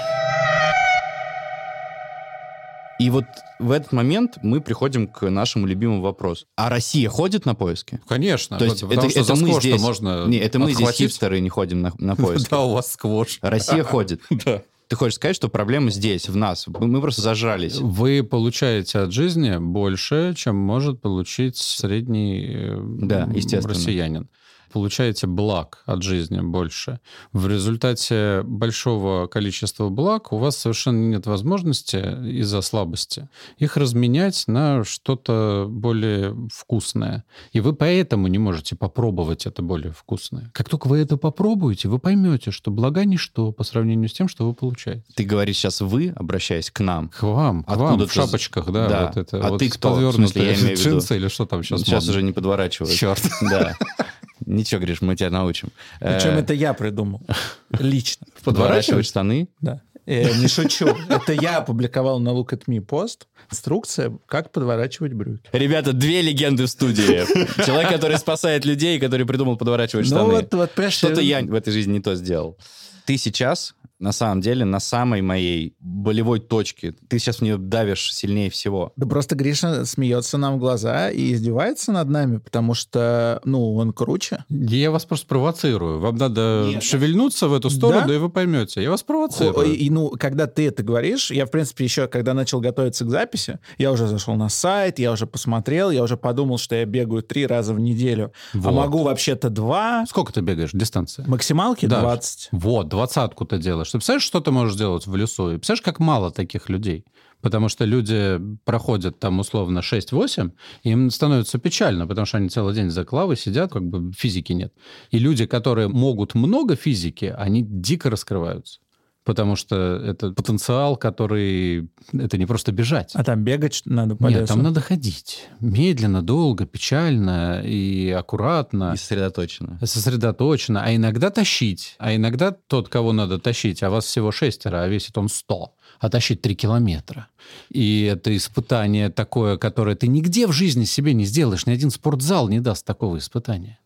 И вот в этот момент мы приходим к нашему любимому вопросу. А Россия ходит на поиски? Конечно. То есть это, что это мы здесь, можно не, это мы здесь хипстеры не ходим на, на поиски. Да, у вас сквош. Россия ходит. Да. Ты хочешь сказать, что проблема здесь, в нас? Мы просто зажрались. Вы получаете от жизни больше, чем может получить средний э, да, россиянин получаете благ от жизни больше. В результате большого количества благ у вас совершенно нет возможности из-за слабости их разменять на что-то более вкусное. И вы поэтому не можете попробовать это более вкусное. Как только вы это попробуете, вы поймете, что блага ничто по сравнению с тем, что вы получаете. Ты говоришь сейчас «вы», обращаясь к нам. К вам, к Откуда вам, в шапочках, да. да. Вот это, а вот ты кто? Подвернутые джинсы или что там сейчас Сейчас модно? уже не подворачивают. Черт. Да. Ничего, Гриш, мы тебя научим. Причем э, это я придумал. Лично. Подворачивать штаны? Да. Я не шучу. Это я опубликовал на Look at Me пост. Инструкция, как подворачивать брюки. Ребята, две легенды в студии. Человек, который спасает людей, который придумал подворачивать ну штаны. Ну вот, вот Что-то я в этой жизни не то сделал. Ты сейчас на самом деле на самой моей болевой точке. Ты сейчас в нее давишь сильнее всего. Да просто Гриша смеется нам в глаза и издевается над нами, потому что, ну, он круче. Я вас просто провоцирую. Вам надо Нет. шевельнуться в эту сторону, да? и вы поймете. Я вас провоцирую. И, ну, когда ты это говоришь, я, в принципе, еще, когда начал готовиться к записи, я уже зашел на сайт, я уже посмотрел, я уже подумал, что я бегаю три раза в неделю, а вот. а могу вообще-то два. Сколько ты бегаешь? Дистанция? Максималки да. 20. Вот, двадцатку ты делаешь. Ты представляешь, что ты можешь делать в лесу? И представляешь, как мало таких людей? Потому что люди проходят там условно 6-8, им становится печально, потому что они целый день за клавой сидят, как бы физики нет. И люди, которые могут много физики, они дико раскрываются потому что это потенциал, который... Это не просто бежать. А там бегать надо по Нет, лесу? там надо ходить. Медленно, долго, печально и аккуратно. И сосредоточенно. Сосредоточенно. А иногда тащить. А иногда тот, кого надо тащить, а вас всего шестеро, а весит он сто. А тащить три километра. И это испытание такое, которое ты нигде в жизни себе не сделаешь. Ни один спортзал не даст такого испытания.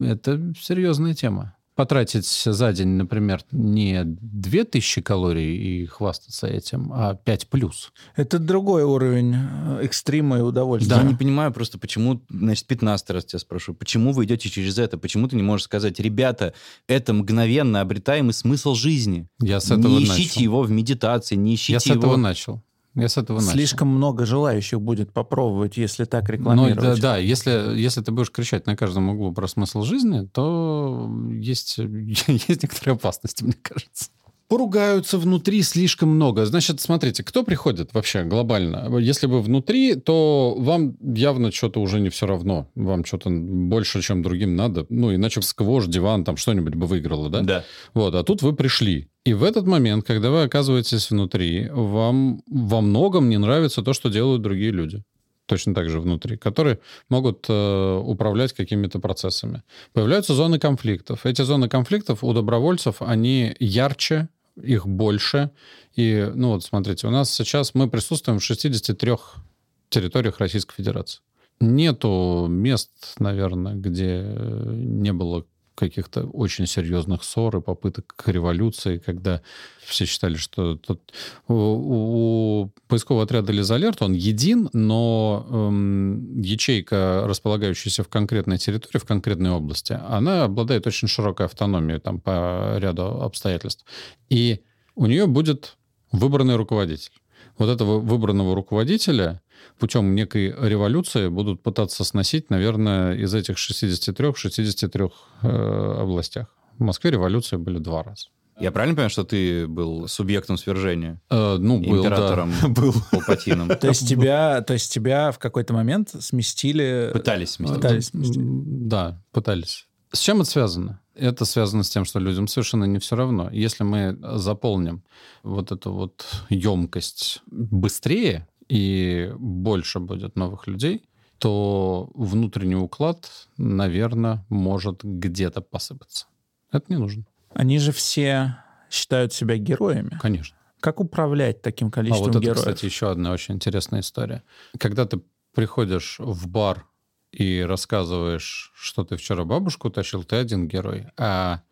Это серьезная тема потратить за день, например, не 2000 калорий и хвастаться этим, а 5 плюс. Это другой уровень э, экстрима и удовольствия. Да. Я не понимаю просто, почему, значит, 15 раз тебя спрошу, почему вы идете через это? Почему ты не можешь сказать, ребята, это мгновенно обретаемый смысл жизни. Я с этого не ищите начал. его в медитации, не ищите Я с его... этого начал. Я с этого начал. Слишком много желающих будет попробовать, если так рекламировать. Ну, да, да, если, если ты будешь кричать на каждом углу про смысл жизни, то есть, есть некоторые опасности, мне кажется поругаются внутри слишком много. Значит, смотрите, кто приходит вообще глобально? Если вы внутри, то вам явно что-то уже не все равно. Вам что-то больше, чем другим надо. Ну, иначе сквош, диван, там что-нибудь бы выиграло, да? Да. Вот, а тут вы пришли. И в этот момент, когда вы оказываетесь внутри, вам во многом не нравится то, что делают другие люди точно так же внутри, которые могут э, управлять какими-то процессами. Появляются зоны конфликтов. Эти зоны конфликтов у добровольцев, они ярче, их больше. И, ну вот, смотрите, у нас сейчас мы присутствуем в 63 территориях Российской Федерации. Нету мест, наверное, где не было каких-то очень серьезных ссор и попыток к революции, когда все считали, что тот, у, у поискового отряда Лизалерт он един, но эм, ячейка, располагающаяся в конкретной территории, в конкретной области, она обладает очень широкой автономией там, по ряду обстоятельств. И у нее будет выбранный руководитель. Вот этого выбранного руководителя путем некой революции будут пытаться сносить, наверное, из этих 63-63 э, областях. В Москве революции были два раза. Я правильно понимаю, что ты был субъектом свержения? Э, ну, был, Императором, да. был. Палпатином. То есть тебя, то есть тебя в какой-то момент сместили... Пытались сместить. Пытались сместить. Да, пытались. С чем это связано? Это связано с тем, что людям совершенно не все равно. Если мы заполним вот эту вот емкость быстрее, и больше будет новых людей, то внутренний уклад, наверное, может где-то посыпаться. Это не нужно. Они же все считают себя героями. Конечно. Как управлять таким количеством а вот героев? это, кстати, еще одна очень интересная история. Когда ты приходишь в бар и рассказываешь, что ты вчера бабушку тащил, ты один герой. А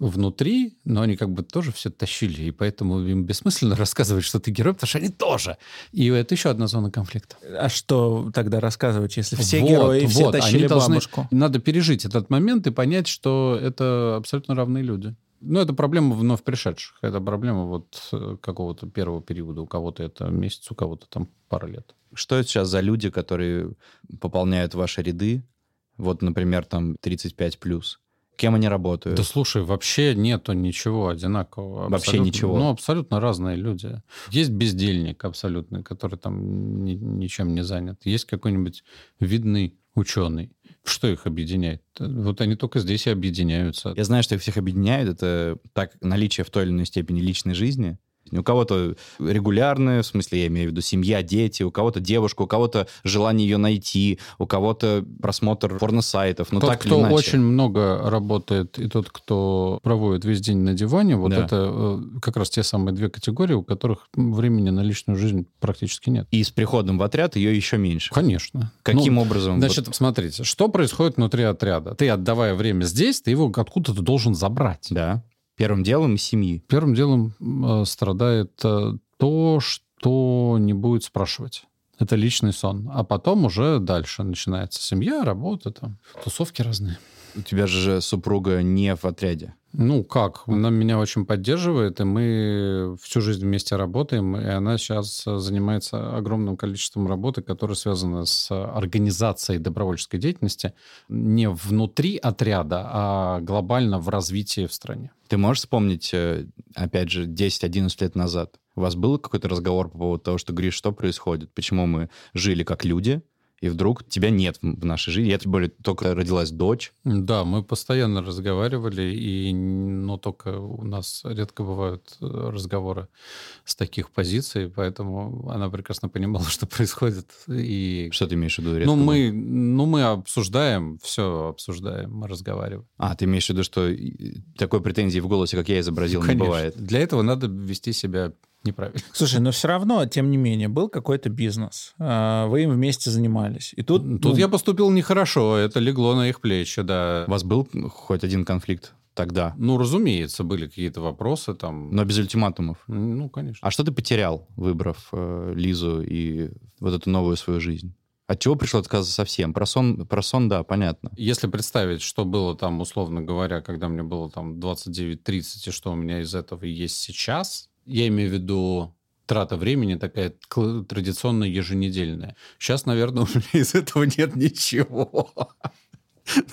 внутри, но они как бы тоже все тащили, и поэтому им бессмысленно рассказывать, что ты герой, потому что они тоже. И это еще одна зона конфликта. А что тогда рассказывать, если все вот, герои, все вот, тащили они должны, бабушку? Надо пережить этот момент и понять, что это абсолютно равные люди. Ну, это проблема вновь пришедших. Это проблема вот э, какого-то первого периода. У кого-то это месяц, у кого-то там пара лет. Что это сейчас за люди, которые пополняют ваши ряды? Вот, например, там 35 плюс Кем они работают? Да слушай, вообще нету ничего одинакового. Вообще абсолютно, ничего? Ну, абсолютно разные люди. Есть бездельник абсолютный, который там ни, ничем не занят. Есть какой-нибудь видный ученый. Что их объединяет? Вот они только здесь и объединяются. Я знаю, что их всех объединяют. Это так наличие в той или иной степени личной жизни, у кого-то регулярная, в смысле, я имею в виду семья, дети, у кого-то девушка, у кого-то желание ее найти, у кого-то просмотр порносайтов. Ну, тот, так кто очень много работает, и тот, кто проводит весь день на диване, вот да. это э, как раз те самые две категории, у которых времени на личную жизнь практически нет. И с приходом в отряд ее еще меньше. Конечно. Каким ну, образом? Значит, вот... смотрите, что происходит внутри отряда? Ты, отдавая время здесь, ты его откуда-то должен забрать. Да. Первым делом из семьи. Первым делом э, страдает э, то, что не будет спрашивать. Это личный сон. А потом уже дальше начинается семья, работа, там, тусовки разные. У тебя же супруга не в отряде. Ну, как? Она меня очень поддерживает, и мы всю жизнь вместе работаем, и она сейчас занимается огромным количеством работы, которая связана с организацией добровольческой деятельности не внутри отряда, а глобально в развитии в стране. Ты можешь вспомнить, э, опять же, 10-11 лет назад, у вас был какой-то разговор по поводу того, что, Гриш, что происходит? Почему мы жили как люди, и вдруг тебя нет в нашей жизни. Я, тем более, только родилась дочь. Да, мы постоянно разговаривали, и, но только у нас редко бывают э, разговоры с таких позиций, поэтому она прекрасно понимала, что происходит. И... Что ты имеешь в виду? Редко ну, мы, ну, мы обсуждаем, все обсуждаем, мы разговариваем. А, ты имеешь в виду, что такой претензии в голосе, как я изобразил, Конечно. не бывает? Для этого надо вести себя неправильно. Слушай, но все равно, тем не менее, был какой-то бизнес. А, вы им вместе занимались. И тут... Тут ну... я поступил нехорошо, это легло на их плечи, да. У вас был хоть один конфликт? тогда? Ну, разумеется, были какие-то вопросы там. Но без ультиматумов? Ну, конечно. А что ты потерял, выбрав э, Лизу и вот эту новую свою жизнь? От чего пришло отказаться совсем? Про сон, про сон, да, понятно. Если представить, что было там, условно говоря, когда мне было там 29-30, и что у меня из этого есть сейчас, я имею в виду трата времени такая традиционная еженедельная. Сейчас, наверное, у меня из этого нет ничего.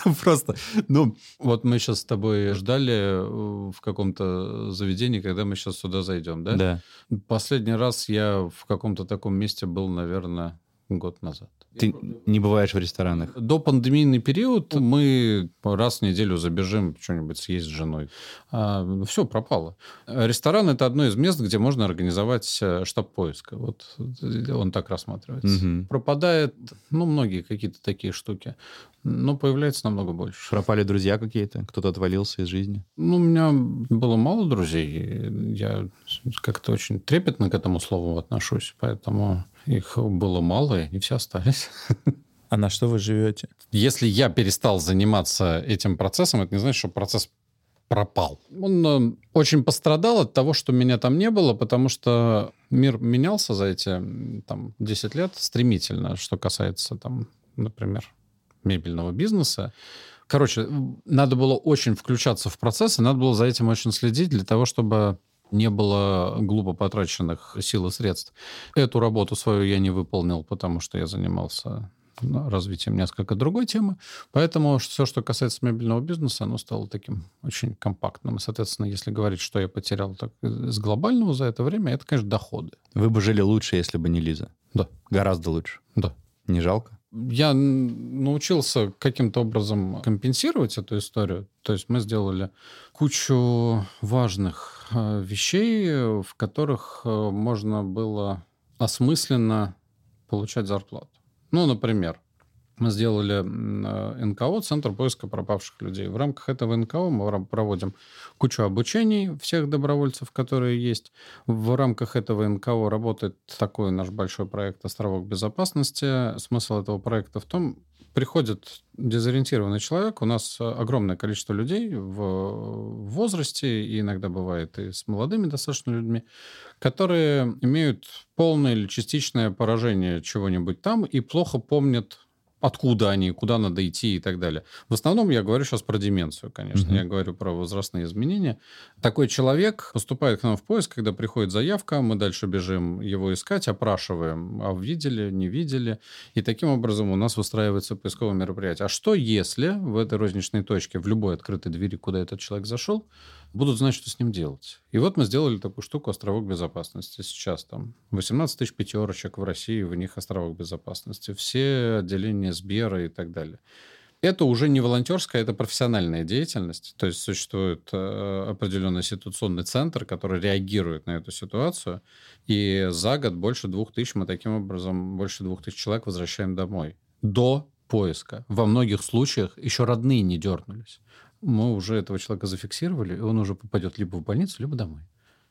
Ну, просто, ну, вот мы сейчас с тобой ждали э, в каком-то заведении, когда мы сейчас сюда зайдем, да? Да. Последний раз я в каком-то таком месте был, наверное, год назад. Ты не бываешь в ресторанах? До пандемийный период мы раз в неделю забежим что-нибудь съесть с женой. А, все, пропало. Ресторан — это одно из мест, где можно организовать э, штаб поиска. Вот он так рассматривается. Угу. Пропадает, ну, многие какие-то такие штуки. Но появляется намного больше. Пропали друзья какие-то? Кто-то отвалился из жизни? Ну, у меня было мало друзей. Я как-то очень трепетно к этому слову отношусь, поэтому их было мало, и они все остались. А на что вы живете? Если я перестал заниматься этим процессом, это не значит, что процесс пропал. Он э, очень пострадал от того, что меня там не было, потому что мир менялся за эти там, 10 лет стремительно, что касается, там, например, мебельного бизнеса. Короче, надо было очень включаться в процесс, и надо было за этим очень следить для того, чтобы не было глупо потраченных сил и средств. Эту работу свою я не выполнил, потому что я занимался ну, развитием несколько другой темы. Поэтому все, что касается мебельного бизнеса, оно стало таким очень компактным. И, соответственно, если говорить, что я потерял так, из глобального за это время, это, конечно, доходы. Вы бы жили лучше, если бы не Лиза? Да. Гораздо лучше? Да. Не жалко? Я научился каким-то образом компенсировать эту историю. То есть мы сделали кучу важных э, вещей, в которых э, можно было осмысленно получать зарплату. Ну, например, мы сделали э, НКО, Центр поиска пропавших людей. В рамках этого НКО мы проводим кучу обучений всех добровольцев, которые есть. В рамках этого НКО работает такой наш большой проект «Островок безопасности». Смысл этого проекта в том, приходит дезориентированный человек, у нас огромное количество людей в возрасте, и иногда бывает и с молодыми достаточно людьми, которые имеют полное или частичное поражение чего-нибудь там и плохо помнят откуда они, куда надо идти и так далее. В основном я говорю сейчас про деменцию, конечно. Угу. Я говорю про возрастные изменения. Такой человек поступает к нам в поиск, когда приходит заявка, мы дальше бежим его искать, опрашиваем, а видели, не видели. И таким образом у нас выстраивается поисковое мероприятие. А что если в этой розничной точке, в любой открытой двери, куда этот человек зашел, будут знать, что с ним делать. И вот мы сделали такую штуку «Островок безопасности». Сейчас там 18 тысяч пятерочек в России, в них «Островок безопасности». Все отделения Сбера и так далее. Это уже не волонтерская, это профессиональная деятельность. То есть существует э, определенный ситуационный центр, который реагирует на эту ситуацию. И за год больше двух тысяч мы таким образом, больше двух тысяч человек возвращаем домой. До поиска. Во многих случаях еще родные не дернулись мы уже этого человека зафиксировали, и он уже попадет либо в больницу, либо домой.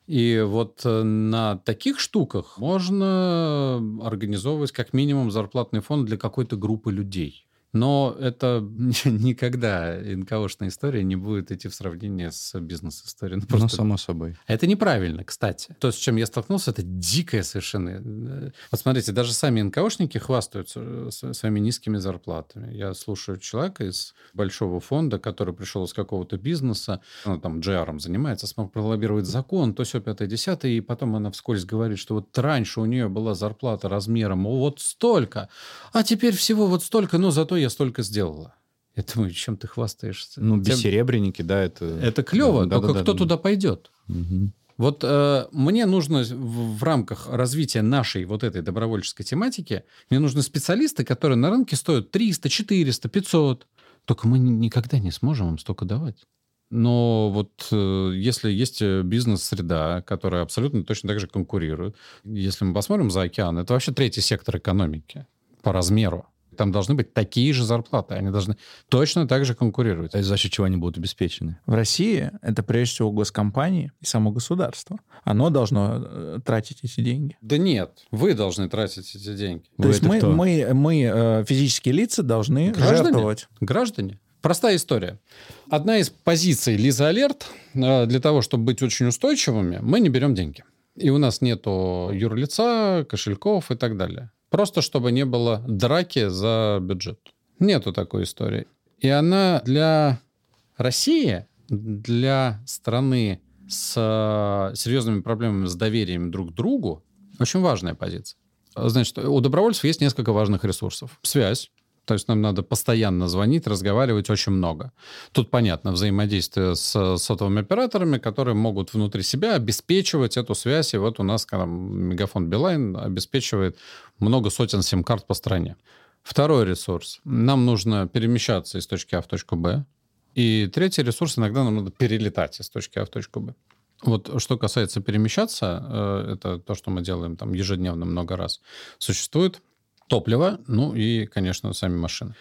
И вот э, на таких штуках можно организовывать как минимум зарплатный фонд для какой-то группы людей. Но это никогда НКОшная история не будет идти в сравнение с бизнес-историей. Ну, просто... ну, само собой. Это неправильно, кстати. То, с чем я столкнулся, это дикое совершенно. Вот смотрите, даже сами НКОшники хвастаются э, своими низкими зарплатами. Я слушаю человека из большого фонда, который пришел из какого-то бизнеса, он там GR занимается, смог пролоббировать закон, то все пятое, десятое, и потом она вскользь говорит, что вот раньше у нее была зарплата размером вот столько, а теперь всего вот столько, но зато я столько сделала. Я думаю, чем ты хвастаешься? Ну, бессеребренники, да, это... Это клево, да, только да, кто да, туда пойдет? Угу. Вот э, мне нужно в, в рамках развития нашей вот этой добровольческой тематики, мне нужны специалисты, которые на рынке стоят 300, 400, 500. Только мы никогда не сможем им столько давать. Но вот э, если есть э, бизнес-среда, которая абсолютно точно так же конкурирует, если мы посмотрим за океан, это вообще третий сектор экономики по размеру там должны быть такие же зарплаты. Они должны точно так же конкурировать. А за счет чего они будут обеспечены? В России это прежде всего госкомпании и само государство. Оно должно э, тратить эти деньги. Да нет, вы должны тратить эти деньги. То вы есть мы, мы, мы, э, физические лица, должны Граждане? жертвовать. Граждане. Простая история. Одна из позиций Лиза Алерт э, для того, чтобы быть очень устойчивыми, мы не берем деньги. И у нас нету юрлица, кошельков и так далее. Просто чтобы не было драки за бюджет. Нету такой истории. И она для России, для страны с э, серьезными проблемами с доверием друг к другу, очень важная позиция. Значит, у добровольцев есть несколько важных ресурсов. Связь, то есть нам надо постоянно звонить, разговаривать очень много. Тут понятно взаимодействие с сотовыми операторами, которые могут внутри себя обеспечивать эту связь. И вот у нас там, Мегафон Билайн обеспечивает много сотен сим-карт по стране. Второй ресурс. Нам нужно перемещаться из точки А в точку Б. И третий ресурс. Иногда нам надо перелетать из точки А в точку Б. Вот что касается перемещаться, э, это то, что мы делаем там ежедневно много раз. Существует Топливо, ну и, конечно, сами машины.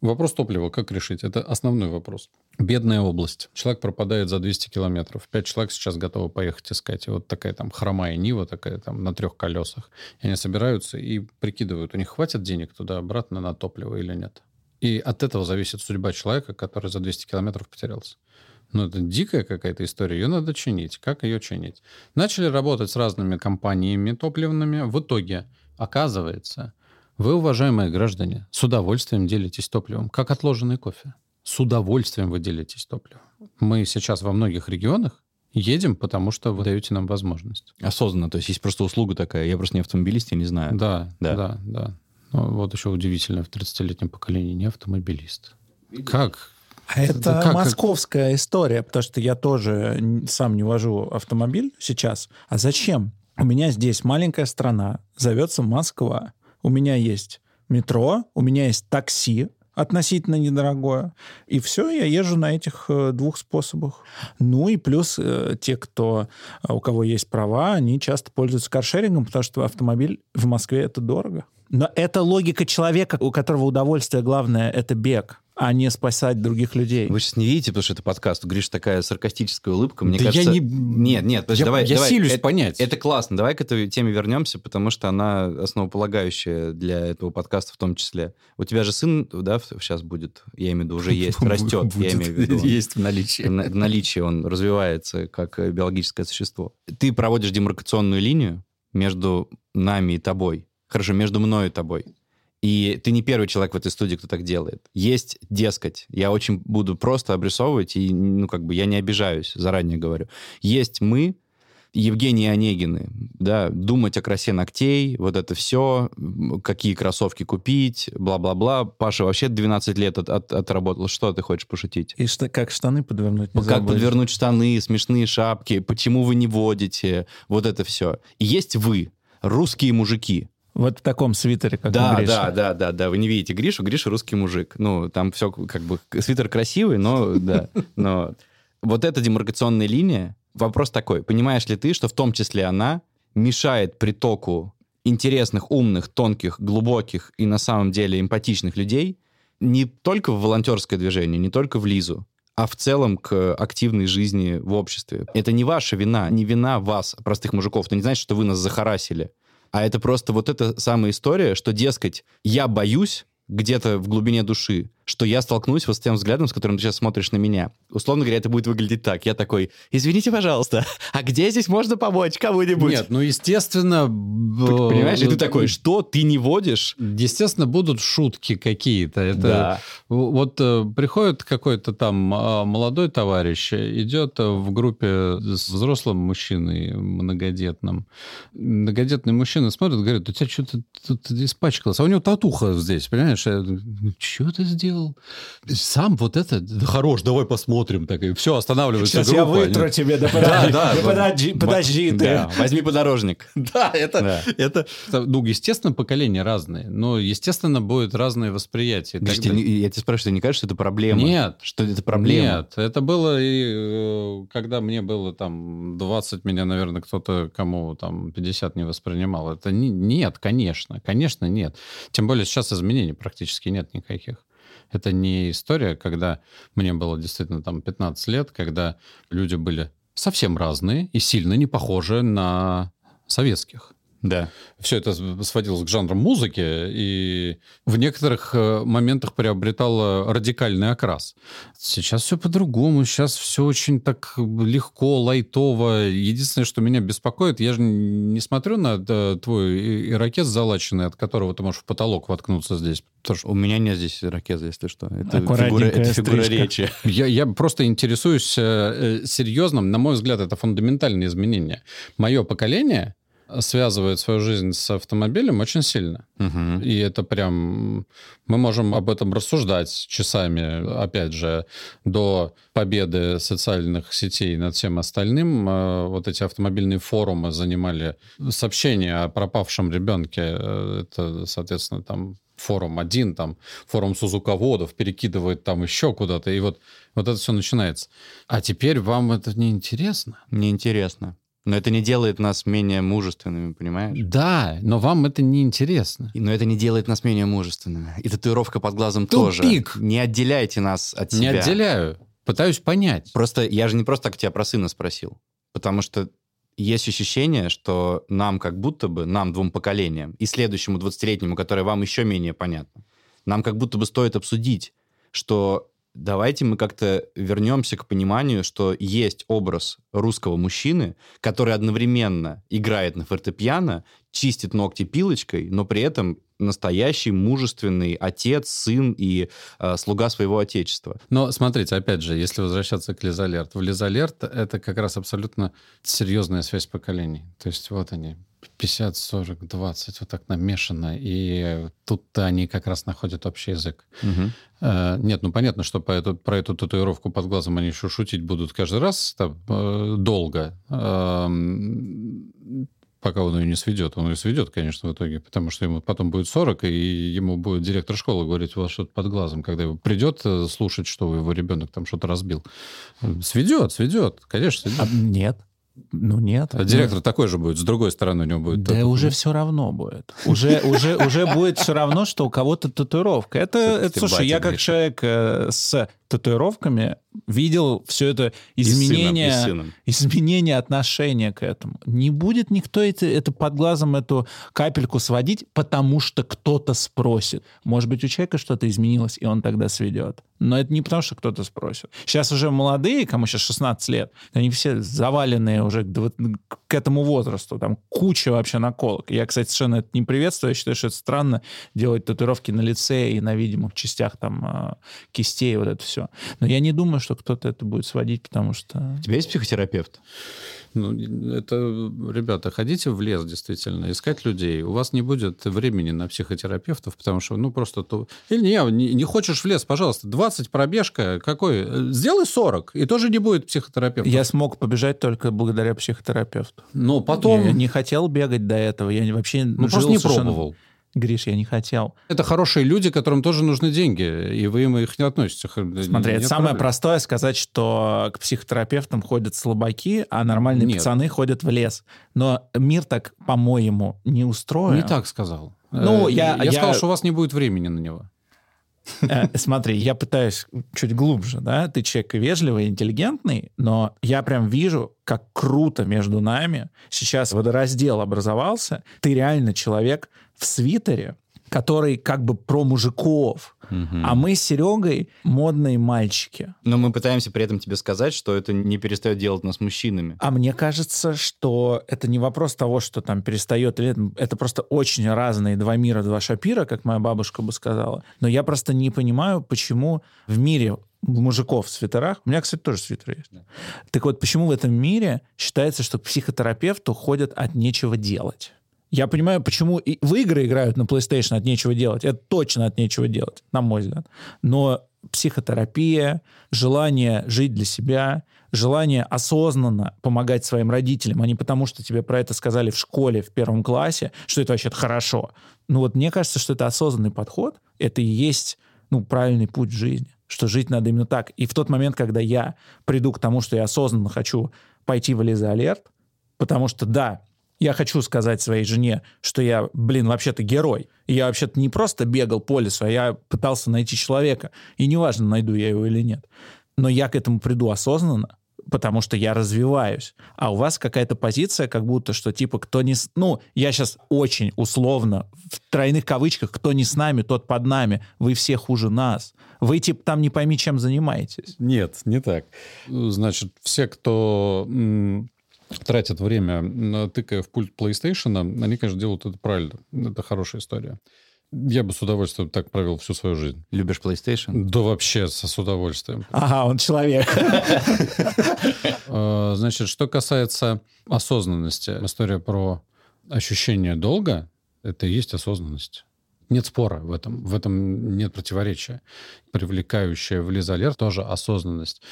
Вопрос топлива как решить? Это основной вопрос. Бедная область. Человек пропадает за 200 километров. Пять человек сейчас готовы поехать искать. И вот такая там хромая Нива, такая там на трех колесах. И они собираются и прикидывают, у них хватит денег туда-обратно на топливо или нет. И от этого зависит судьба человека, который за 200 километров потерялся. Ну, это дикая какая-то история, ее надо чинить. Как ее чинить? Начали работать с разными компаниями топливными. В итоге, оказывается, вы, уважаемые граждане, с удовольствием делитесь топливом, как отложенный кофе. С удовольствием вы делитесь топливом. Мы сейчас во многих регионах едем, потому что вы даете нам возможность. Осознанно, то есть есть просто услуга такая. Я просто не автомобилист, я не знаю. Да, да, да. да. Ну, вот еще удивительно, в 30-летнем поколении не автомобилист. Как? А это как, московская история, потому что я тоже сам не вожу автомобиль сейчас. А зачем? У меня здесь маленькая страна, зовется Москва. У меня есть метро, у меня есть такси, относительно недорогое. И все, я езжу на этих э, двух способах. Ну и плюс э, те, кто, э, у кого есть права, они часто пользуются каршерингом, потому что автомобиль в Москве это дорого. Но это логика человека, у которого удовольствие главное — это бег а не спасать других людей. Вы сейчас не видите, потому что это подкаст. Гриш такая саркастическая улыбка. Мне да кажется... я не... Нет, нет, подожди, я, давай... Я давай. силюсь это, понять. Это классно. Давай к этой теме вернемся, потому что она основополагающая для этого подкаста в том числе. У тебя же сын, да, сейчас будет, я имею в виду, уже есть, растет, я имею в виду. Есть в наличии. В наличии он развивается как биологическое существо. Ты проводишь демаркационную линию между нами и тобой. Хорошо, между мной и тобой. И ты не первый человек в этой студии, кто так делает. Есть, дескать, я очень буду просто обрисовывать, и, ну, как бы я не обижаюсь, заранее говорю. Есть мы, Евгений Онегины, да, думать о красе ногтей, вот это все, какие кроссовки купить, бла-бла-бла. Паша вообще 12 лет от, от, отработал. Что ты хочешь пошутить? И что, как штаны подвернуть? Не как забудешь. подвернуть штаны, смешные шапки, почему вы не водите, вот это все. И есть вы, русские мужики, вот в таком свитере, как да, у Гриши. Да, да, да, да. Вы не видите Гришу. Гриша русский мужик. Ну, там все как бы... Свитер красивый, но да. Но вот эта демаркационная линия, вопрос такой. Понимаешь ли ты, что в том числе она мешает притоку интересных, умных, тонких, глубоких и на самом деле эмпатичных людей не только в волонтерское движение, не только в Лизу, а в целом к активной жизни в обществе. Это не ваша вина, не вина вас, простых мужиков. Это не значит, что вы нас захарасили. А это просто вот эта самая история, что, дескать, я боюсь, где-то в глубине души, что я столкнусь вот с тем взглядом, с которым ты сейчас смотришь на меня. Условно говоря, это будет выглядеть так. Я такой, извините, пожалуйста, а где здесь можно помочь кому-нибудь? Нет, ну, естественно... Понимаешь, и ты такой, что, ты не водишь? Естественно, будут шутки какие-то. Это да. Вот э, приходит какой-то там а, молодой товарищ, идет в группе с взрослым мужчиной многодетным. Многодетный мужчина смотрит, говорит, у тебя что-то тут испачкалось. А у него татуха здесь, понимаешь? Что ты сделал? Сделал. Сам вот это, да хорош, давай посмотрим. Так, и все, останавливается Сейчас группа. я вытру Они... тебе, да подожди, да, да, подожди, подожди ты. Да, возьми подорожник. Да, это, да. это, ну, естественно, поколения разные, но, естественно, будет разное восприятие. Гриш, я тебя спрашиваю, тебе не кажется, что это проблема? Нет. Что это проблема? Нет, это было, и, э, когда мне было там 20, меня, наверное, кто-то, кому там 50 не воспринимал. Это не, нет, конечно, конечно, нет. Тем более сейчас изменений практически нет никаких. Это не история, когда мне было действительно там 15 лет, когда люди были совсем разные и сильно не похожи на советских. Да. Все это сводилось к жанрам музыки и в некоторых э, моментах приобретало радикальный окрас. Сейчас все по-другому, сейчас все очень так легко, лайтово. Единственное, что меня беспокоит, я же не смотрю на э, твой ирокез залаченный, от которого ты можешь в потолок воткнуться здесь. Потому что у меня нет здесь ирокеза, если что. Это фигура, это фигура речи. Я, я просто интересуюсь э, серьезным, на мой взгляд, это фундаментальное изменение. Мое поколение связывает свою жизнь с автомобилем очень сильно. Угу. И это прям... Мы можем об этом рассуждать часами, опять же, до победы социальных сетей над всем остальным. Э, вот эти автомобильные форумы занимали сообщения о пропавшем ребенке. Э, это, соответственно, там форум один, там форум сузуководов перекидывает там еще куда-то, и вот, вот это все начинается. А теперь вам это не интересно? Не интересно. Но это не делает нас менее мужественными, понимаешь? Да, но вам это не интересно. Но это не делает нас менее мужественными. И татуировка под глазом Тупик. тоже. Не отделяйте нас от себя. Не отделяю. Пытаюсь понять. Просто я же не просто так тебя про сына спросил. Потому что есть ощущение, что нам как будто бы, нам двум поколениям, и следующему 20-летнему, которое вам еще менее понятно, нам как будто бы стоит обсудить, что давайте мы как-то вернемся к пониманию, что есть образ русского мужчины, который одновременно играет на фортепиано, чистит ногти пилочкой, но при этом настоящий мужественный отец, сын и э, слуга своего отечества. Но смотрите, опять же, если возвращаться к Лизалерт, в Лизалерт это как раз абсолютно серьезная связь поколений. То есть вот они, 50, 40, 20, вот так намешано, и тут-то они как раз находят общий язык. Угу. Э, нет, ну понятно, что по эту, про эту татуировку под глазом они еще шутить будут каждый раз там, э, долго. Э, пока он ее не сведет. Он ее сведет, конечно, в итоге, потому что ему потом будет 40, и ему будет директор школы говорить, у вас что-то под глазом, когда его придет э, слушать, что его ребенок там что-то разбил. Сведет, сведет, конечно, сведет. А, нет. Ну нет. А директор ну... такой же будет, с другой стороны у него будет. Да уже все равно будет. Уже, уже, уже будет все равно, что у кого-то татуировка. Это, это слушай, я как человек э, с татуировками видел все это изменение, и сыном, и сыном. изменение отношения к этому. Не будет никто это, это под глазом эту капельку сводить, потому что кто-то спросит. Может быть, у человека что-то изменилось, и он тогда сведет. Но это не потому, что кто-то спросит. Сейчас уже молодые, кому сейчас 16 лет, они все заваленные уже к, к этому возрасту. Там куча вообще наколок. Я, кстати, совершенно это не приветствую. Я считаю, что это странно делать татуировки на лице и на видимых частях там а, кистей, вот это все. Но я не думаю, что кто-то это будет сводить, потому что... У тебя есть психотерапевт? Ну, это, ребята, ходите в лес, действительно, искать людей. У вас не будет времени на психотерапевтов, потому что, ну, просто... То... Или не, не, не хочешь в лес, пожалуйста, 20 пробежка, какой? Сделай 40, и тоже не будет психотерапевта. Я смог побежать только благодаря психотерапевту. Но потом... Я не хотел бегать до этого, я вообще ну, жил просто не совершенно... пробовал. Гриш, я не хотел. Это хорошие люди, которым тоже нужны деньги, и вы им их не относите. Смотри, это самое простое сказать, что к психотерапевтам ходят слабаки, а нормальные Нет. пацаны ходят в лес. Но мир так, по-моему, не устроен. Не так сказал. Ну, э, я, я, я сказал, что у вас не будет времени на него. Э, смотри, я пытаюсь чуть глубже, да, ты человек вежливый, интеллигентный, но я прям вижу, как круто между нами сейчас водораздел образовался. Ты реально человек в свитере, который как бы про мужиков. Угу. А мы с Серегой модные мальчики. Но мы пытаемся при этом тебе сказать, что это не перестает делать нас мужчинами. А мне кажется, что это не вопрос того, что там перестает или это, просто очень разные два мира, два шапира, как моя бабушка бы сказала. Но я просто не понимаю, почему в мире мужиков в свитерах. У меня, кстати, тоже свитер есть. Да. Так вот, почему в этом мире считается, что к психотерапевту ходят от нечего делать? Я понимаю, почему и в игры играют на PlayStation от нечего делать. Это точно от нечего делать, на мой взгляд. Но психотерапия, желание жить для себя, желание осознанно помогать своим родителям, а не потому, что тебе про это сказали в школе в первом классе, что это вообще хорошо. Ну вот мне кажется, что это осознанный подход, это и есть ну, правильный путь в жизни, что жить надо именно так. И в тот момент, когда я приду к тому, что я осознанно хочу пойти в Элиза Алерт, потому что, да, я хочу сказать своей жене, что я, блин, вообще-то герой. И я вообще-то не просто бегал по лесу, а я пытался найти человека. И неважно, найду я его или нет. Но я к этому приду осознанно, потому что я развиваюсь. А у вас какая-то позиция, как будто, что типа кто не... Ну, я сейчас очень условно, в тройных кавычках, кто не с нами, тот под нами. Вы все хуже нас. Вы типа там не пойми, чем занимаетесь. Нет, не так. Значит, все, кто тратят время, тыкая в пульт PlayStation, они, конечно, делают это правильно. Это хорошая история. Я бы с удовольствием так провел всю свою жизнь. Любишь PlayStation? Да вообще со, с удовольствием. Ага, он человек. А, значит, что касается осознанности, история про ощущение долга, это и есть осознанность. Нет спора в этом, в этом нет противоречия. Привлекающая в Лизалер тоже осознанность.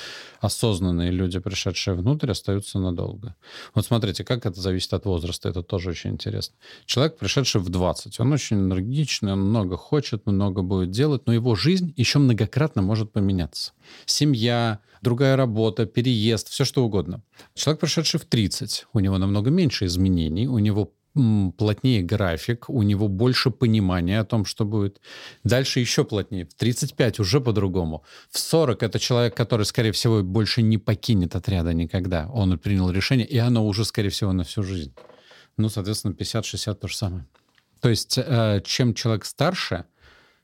Осознанные люди, пришедшие внутрь, остаются надолго. Вот смотрите, как это зависит от возраста, это тоже очень интересно. Человек, пришедший в 20, он очень энергичный, он много хочет, много будет делать, но его жизнь еще многократно может поменяться. Семья, другая работа, переезд, все что угодно. Человек, пришедший в 30, у него намного меньше изменений, у него плотнее график, у него больше понимания о том, что будет. Дальше еще плотнее. В 35 уже по-другому. В 40 это человек, который, скорее всего, больше не покинет отряда никогда. Он принял решение, и оно уже, скорее всего, на всю жизнь. Ну, соответственно, 50-60 то же самое. То есть, э, чем человек старше,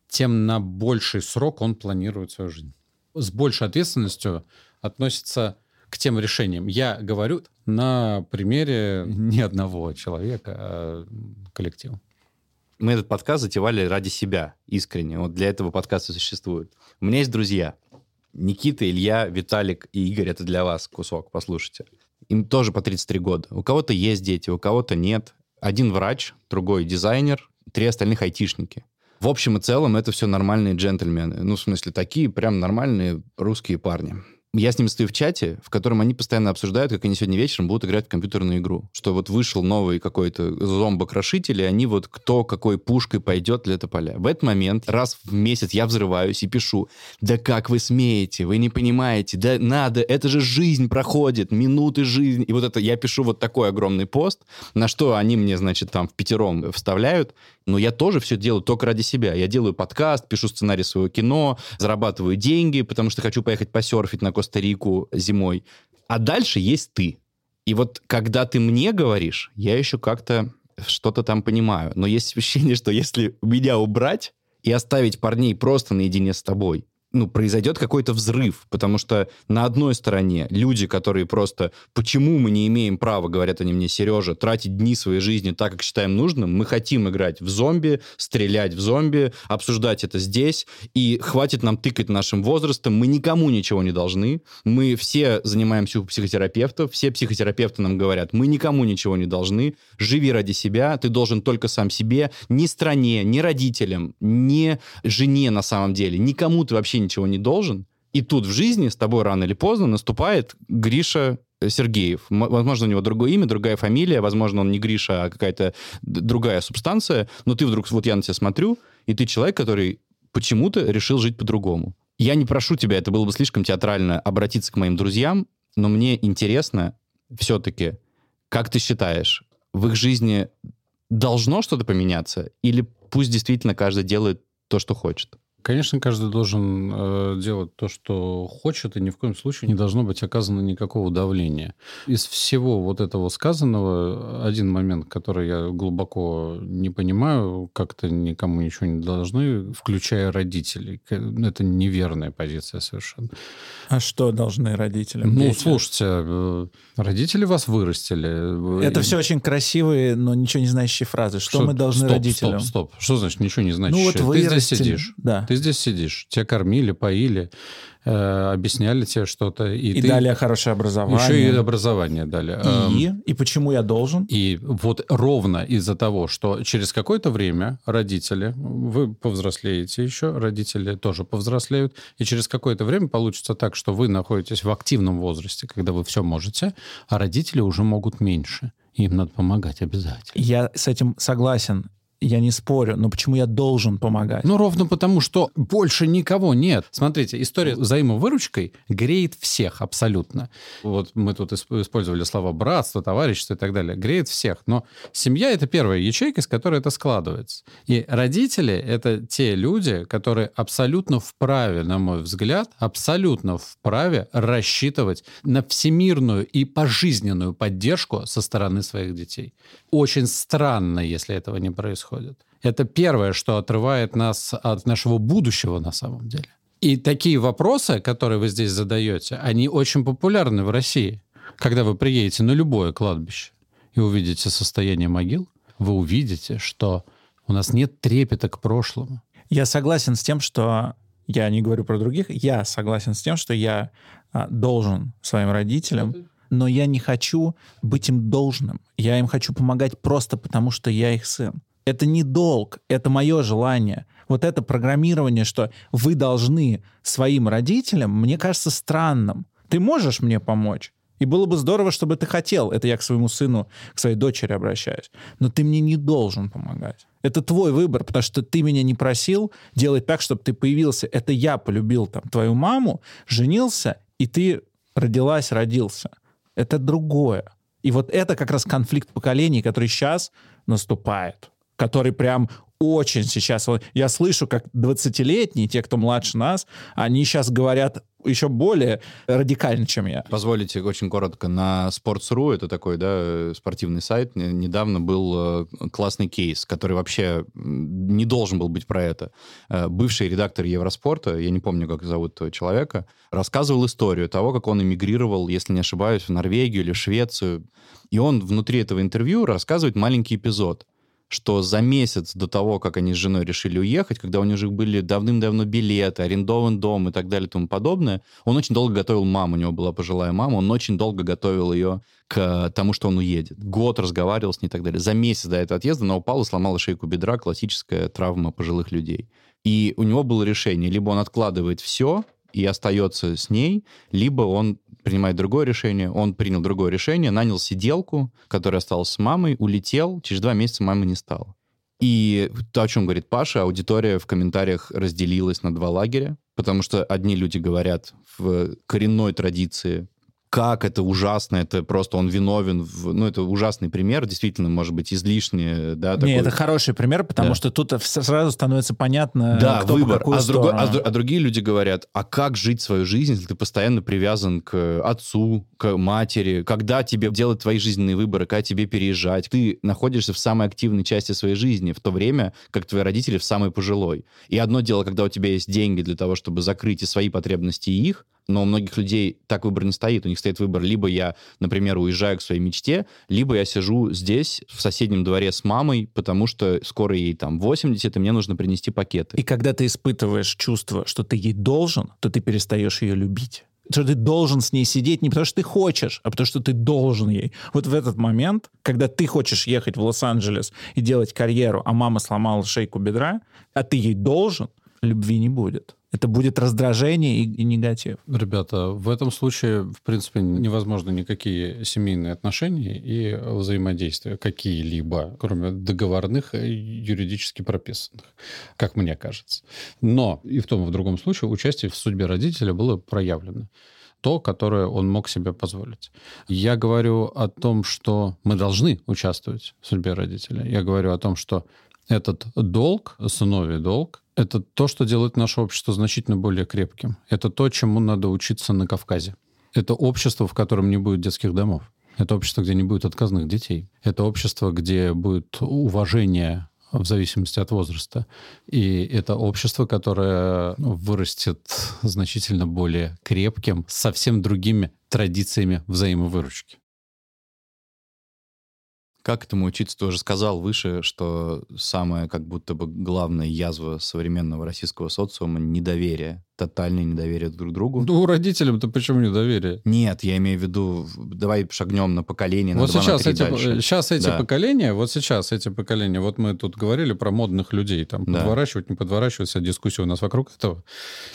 тем на больший срок он планирует свою жизнь. С большей ответственностью относится к тем решениям. Я говорю на примере не одного человека, а коллектива. Мы этот подкаст затевали ради себя, искренне. Вот для этого подкаста существует. У меня есть друзья. Никита, Илья, Виталик и Игорь. Это для вас кусок, послушайте. Им тоже по 33 года. У кого-то есть дети, у кого-то нет. Один врач, другой дизайнер, три остальных айтишники. В общем и целом это все нормальные джентльмены. Ну, в смысле, такие прям нормальные русские парни я с ними стою в чате, в котором они постоянно обсуждают, как они сегодня вечером будут играть в компьютерную игру. Что вот вышел новый какой-то зомбокрошитель, и они вот кто какой пушкой пойдет для тополя. В этот момент раз в месяц я взрываюсь и пишу, да как вы смеете, вы не понимаете, да надо, это же жизнь проходит, минуты жизни. И вот это я пишу вот такой огромный пост, на что они мне, значит, там в пятером вставляют, но я тоже все делаю только ради себя. Я делаю подкаст, пишу сценарий своего кино, зарабатываю деньги, потому что хочу поехать посерфить на Коста-Рику зимой. А дальше есть ты. И вот когда ты мне говоришь, я еще как-то что-то там понимаю. Но есть ощущение, что если меня убрать и оставить парней просто наедине с тобой, ну, произойдет какой-то взрыв, потому что на одной стороне люди, которые просто, почему мы не имеем права, говорят они мне, Сережа, тратить дни своей жизни так, как считаем нужным, мы хотим играть в зомби, стрелять в зомби, обсуждать это здесь, и хватит нам тыкать нашим возрастом, мы никому ничего не должны, мы все занимаемся у психотерапевтов, все психотерапевты нам говорят, мы никому ничего не должны, живи ради себя, ты должен только сам себе, ни стране, ни родителям, ни жене на самом деле, никому ты вообще ничего не должен. И тут в жизни с тобой рано или поздно наступает Гриша Сергеев. Возможно, у него другое имя, другая фамилия, возможно, он не Гриша, а какая-то другая субстанция, но ты вдруг, вот я на тебя смотрю, и ты человек, который почему-то решил жить по-другому. Я не прошу тебя, это было бы слишком театрально, обратиться к моим друзьям, но мне интересно все-таки, как ты считаешь, в их жизни должно что-то поменяться? Или пусть действительно каждый делает то, что хочет? Конечно, каждый должен э, делать то, что хочет, и ни в коем случае не должно быть оказано никакого давления. Из всего вот этого сказанного, один момент, который я глубоко не понимаю, как-то никому ничего не должны, включая родителей. Это неверная позиция совершенно. А что должны родители? Ну, дети? слушайте, э, родители вас вырастили. Это все очень красивые, но ничего не значащие фразы. Что, что мы должны стоп, родителям? Стоп, стоп. Что значит ничего не значащее? Ну, вот вырастили. Ты здесь сидишь. Да. Ты здесь сидишь. Тебя кормили, поили, э, объясняли тебе что-то. И, и ты... дали хорошее образование. Еще и образование дали. И? Эм, и почему я должен? И вот ровно из-за того, что через какое-то время родители, вы повзрослеете еще, родители тоже повзрослеют, и через какое-то время получится так, что вы находитесь в активном возрасте, когда вы все можете, а родители уже могут меньше. Им надо помогать обязательно. Я с этим согласен я не спорю, но почему я должен помогать? Ну, ровно потому, что больше никого нет. Смотрите, история взаимовыручкой греет всех абсолютно. Вот мы тут использовали слова братство, товарищество и так далее. Греет всех. Но семья — это первая ячейка, с которой это складывается. И родители — это те люди, которые абсолютно вправе, на мой взгляд, абсолютно вправе рассчитывать на всемирную и пожизненную поддержку со стороны своих детей. Очень странно, если этого не происходит происходит. Это первое, что отрывает нас от нашего будущего на самом деле. И такие вопросы, которые вы здесь задаете, они очень популярны в России. Когда вы приедете на любое кладбище и увидите состояние могил, вы увидите, что у нас нет трепета к прошлому. Я согласен с тем, что я не говорю про других, я согласен с тем, что я а, должен своим родителям, но я не хочу быть им должным. Я им хочу помогать просто потому, что я их сын. Это не долг, это мое желание. Вот это программирование, что вы должны своим родителям, мне кажется странным. Ты можешь мне помочь? И было бы здорово, чтобы ты хотел. Это я к своему сыну, к своей дочери обращаюсь. Но ты мне не должен помогать. Это твой выбор, потому что ты меня не просил делать так, чтобы ты появился. Это я полюбил там твою маму, женился, и ты родилась, родился. Это другое. И вот это как раз конфликт поколений, который сейчас наступает который прям очень сейчас... Я слышу, как 20-летние, те, кто младше нас, они сейчас говорят еще более радикально, чем я. Позволите очень коротко. На Sports.ru, это такой, да, спортивный сайт, недавно был э, классный кейс, который вообще не должен был быть про это. Э, бывший редактор Евроспорта, я не помню, как зовут человека, рассказывал историю того, как он эмигрировал, если не ошибаюсь, в Норвегию или Швецию. И он внутри этого интервью рассказывает маленький эпизод что за месяц до того, как они с женой решили уехать, когда у них уже были давным-давно билеты, арендован дом и так далее и тому подобное, он очень долго готовил маму, у него была пожилая мама, он очень долго готовил ее к тому, что он уедет. Год разговаривал с ней и так далее. За месяц до этого отъезда она упала, сломала шейку бедра, классическая травма пожилых людей. И у него было решение, либо он откладывает все и остается с ней, либо он принимает другое решение. Он принял другое решение, нанял сиделку, которая осталась с мамой, улетел. Через два месяца мамы не стало. И то, о чем говорит Паша, аудитория в комментариях разделилась на два лагеря, потому что одни люди говорят в коренной традиции как это ужасно, это просто он виновен, в, ну, это ужасный пример, действительно, может быть, излишне, да, такой... Не, это хороший пример, потому да. что тут сразу становится понятно, да, кто выбор. а, сторону. Другой, а, а другие люди говорят, а как жить свою жизнь, если ты постоянно привязан к отцу, к матери, когда тебе делать твои жизненные выборы, когда тебе переезжать, ты находишься в самой активной части своей жизни, в то время, как твои родители в самой пожилой. И одно дело, когда у тебя есть деньги для того, чтобы закрыть и свои потребности, и их, но у многих людей так выбор не стоит. У них стоит выбор, либо я, например, уезжаю к своей мечте, либо я сижу здесь, в соседнем дворе с мамой, потому что скоро ей там 80, и мне нужно принести пакеты. И когда ты испытываешь чувство, что ты ей должен, то ты перестаешь ее любить что ты должен с ней сидеть не потому, что ты хочешь, а потому, что ты должен ей. Вот в этот момент, когда ты хочешь ехать в Лос-Анджелес и делать карьеру, а мама сломала шейку бедра, а ты ей должен, любви не будет это будет раздражение и, и негатив. Ребята, в этом случае, в принципе, невозможно никакие семейные отношения и взаимодействия какие-либо, кроме договорных и юридически прописанных, как мне кажется. Но и в том, и в другом случае участие в судьбе родителя было проявлено то, которое он мог себе позволить. Я говорю о том, что мы должны участвовать в судьбе родителя. Я говорю о том, что этот долг, сыновий долг, Это то, что делает наше общество значительно более крепким. Это то, чему надо учиться на Кавказе. Это общество, в котором не будет детских домов. Это общество, где не будет отказных детей. Это общество, где будет уважение в зависимости от возраста. И это общество, которое вырастет значительно более крепким, совсем другими традициями взаимовыручки. Как этому учиться? Ты уже сказал выше, что самая как будто бы главная язва современного российского социума — недоверие тотальное недоверие друг к другу. Ну, родителям-то почему недоверие? Нет, я имею в виду, давай шагнем на поколение. Вот на сейчас, эти, дальше. сейчас эти да. поколения, вот сейчас эти поколения, вот мы тут говорили про модных людей, там, да. подворачивать, не подворачивать, вся дискуссия у нас вокруг этого.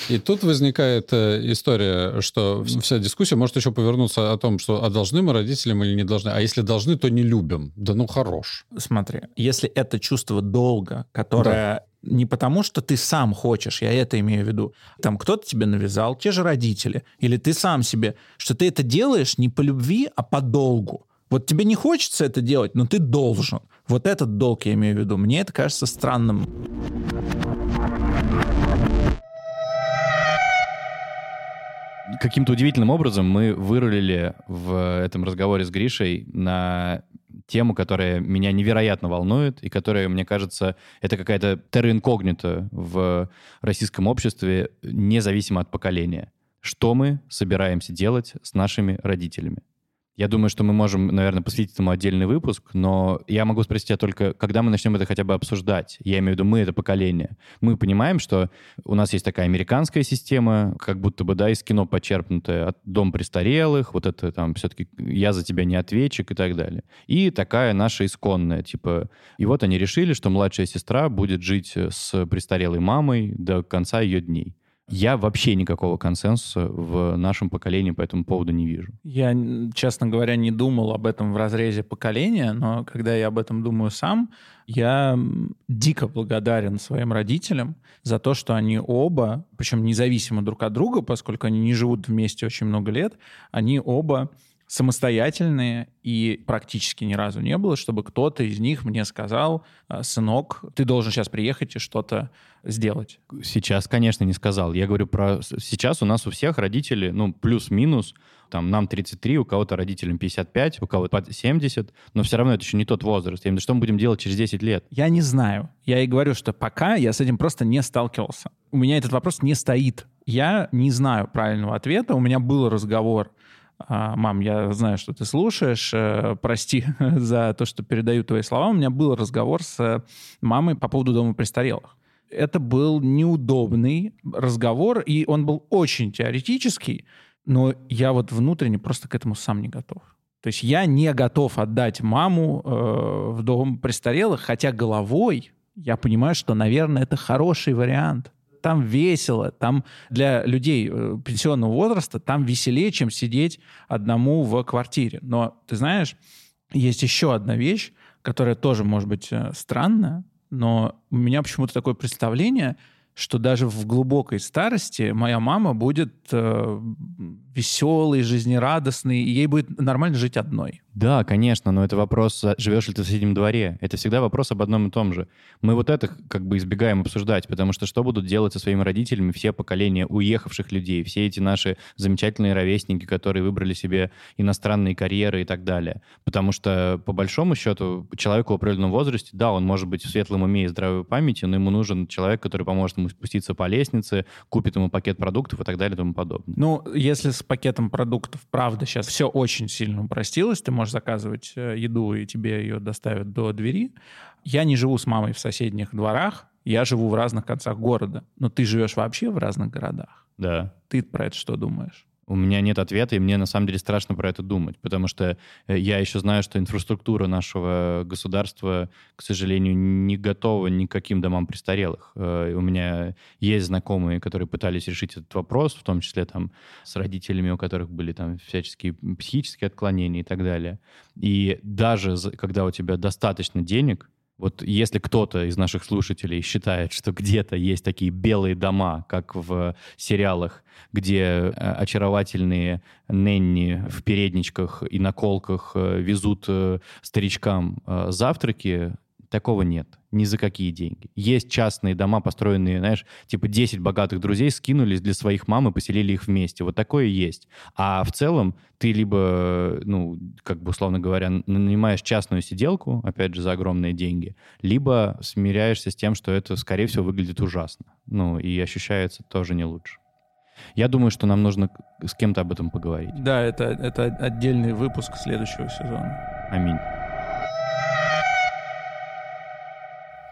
И тут возникает э, история, что вся дискуссия может еще повернуться о том, что а должны мы родителям или не должны, а если должны, то не любим. Да ну хорош. Смотри, если это чувство долга, которое не потому, что ты сам хочешь, я это имею в виду. Там кто-то тебе навязал, те же родители, или ты сам себе, что ты это делаешь не по любви, а по долгу. Вот тебе не хочется это делать, но ты должен. Вот этот долг я имею в виду. Мне это кажется странным. Каким-то удивительным образом мы вырулили в этом разговоре с Гришей на тему, которая меня невероятно волнует и которая, мне кажется, это какая-то терра инкогнита в российском обществе, независимо от поколения. Что мы собираемся делать с нашими родителями? Я думаю, что мы можем, наверное, посвятить этому отдельный выпуск, но я могу спросить тебя только, когда мы начнем это хотя бы обсуждать? Я имею в виду, мы — это поколение. Мы понимаем, что у нас есть такая американская система, как будто бы, да, из кино почерпнутая, дом престарелых, вот это там все-таки «я за тебя не ответчик» и так далее. И такая наша исконная, типа... И вот они решили, что младшая сестра будет жить с престарелой мамой до конца ее дней. Я вообще никакого консенсуса в нашем поколении по этому поводу не вижу. Я, честно говоря, не думал об этом в разрезе поколения, но когда я об этом думаю сам, я дико благодарен своим родителям за то, что они оба, причем независимо друг от друга, поскольку они не живут вместе очень много лет, они оба самостоятельные, и практически ни разу не было, чтобы кто-то из них мне сказал, «А, сынок, ты должен сейчас приехать и что-то сделать. Сейчас, конечно, не сказал. Я говорю про... Сейчас у нас у всех родители, ну, плюс-минус, там, нам 33, у кого-то родителям 55, у кого-то 70, но все равно это еще не тот возраст. Я имею в виду, что мы будем делать через 10 лет? Я не знаю. Я и говорю, что пока я с этим просто не сталкивался. У меня этот вопрос не стоит. Я не знаю правильного ответа. У меня был разговор мам, я знаю, что ты слушаешь, э, прости за то, что передаю твои слова. У меня был разговор с мамой по поводу дома престарелых. Это был неудобный разговор, и он был очень теоретический, но я вот внутренне просто к этому сам не готов. То есть я не готов отдать маму э, в дом престарелых, хотя головой я понимаю, что, наверное, это хороший вариант там весело, там для людей э, пенсионного возраста там веселее, чем сидеть одному в квартире. Но ты знаешь, есть еще одна вещь, которая тоже может быть э, странная, но у меня почему-то такое представление, что даже в глубокой старости моя мама будет э, веселой, жизнерадостной, и ей будет нормально жить одной. Да, конечно, но это вопрос, живешь ли ты в соседнем дворе. Это всегда вопрос об одном и том же. Мы вот это как бы избегаем обсуждать, потому что что будут делать со своими родителями все поколения уехавших людей, все эти наши замечательные ровесники, которые выбрали себе иностранные карьеры и так далее. Потому что, по большому счету, человеку в определенном возрасте, да, он может быть в светлом уме и здравой памяти, но ему нужен человек, который поможет ему спуститься по лестнице, купит ему пакет продуктов и так далее и тому подобное. Ну, если с пакетом продуктов, правда, сейчас все очень сильно упростилось. Ты можешь заказывать э, еду, и тебе ее доставят до двери. Я не живу с мамой в соседних дворах, я живу в разных концах города. Но ты живешь вообще в разных городах. Да. Ты про это что думаешь? У меня нет ответа, и мне на самом деле страшно про это думать, потому что э, я еще знаю, что инфраструктура нашего государства, к сожалению, не готова ни к каким домам престарелых. Э, у меня есть знакомые, которые пытались решить этот вопрос, в том числе там с родителями, у которых были там всяческие психические отклонения и так далее. И даже когда у тебя достаточно денег, вот если кто-то из наших слушателей считает, что где-то есть такие белые дома, как в сериалах, где э, очаровательные ненни в передничках и наколках э, везут э, старичкам завтраки, Такого нет. Ни за какие деньги. Есть частные дома, построенные, знаешь, типа 10 богатых друзей скинулись для своих мам и поселили их вместе. Вот такое есть. А в целом ты либо, ну, как бы условно говоря, нанимаешь частную сиделку, опять же, за огромные деньги, либо смиряешься с тем, что это, скорее всего, выглядит ужасно. Ну, и ощущается тоже не лучше. Я думаю, что нам нужно с кем-то об этом поговорить. Да, это, это отдельный выпуск следующего сезона. Аминь.